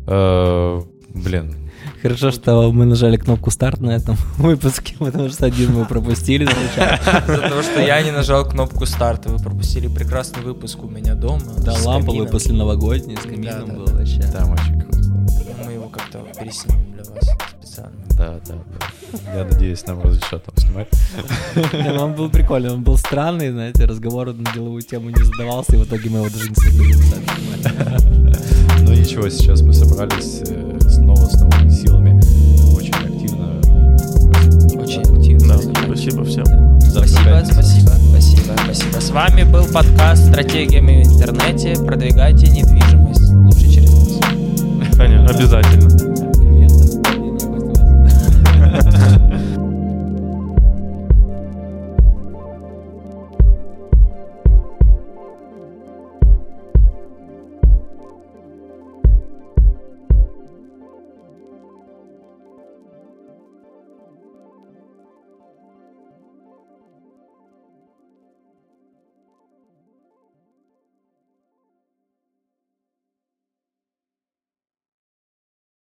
Э, Блин, Хорошо, что мы нажали кнопку старт на этом выпуске, потому что один мы пропустили. За то, что я не нажал кнопку старта. Вы пропустили прекрасный выпуск у меня дома. Да, ламповый после новогодний с камином Да, да, был да. вообще. там очень круто. Мы его как-то переснимем для вас специально. Да, да, да. Я надеюсь, нам разрешат там снимать. Не, ну он был прикольный, он был странный, знаете, разговор на деловую тему не задавался, и в итоге мы его даже не смогли записать. Ну ничего, сейчас мы собрались э, снова с новыми силами. Очень активно. Очень активно. Да, спасибо всем. Завтра Спасибо, спасибо, спасибо, спасибо. С вами был подкаст «Стратегиями в интернете». Продвигайте недвижимость. Лучше через нас. Конечно, обязательно.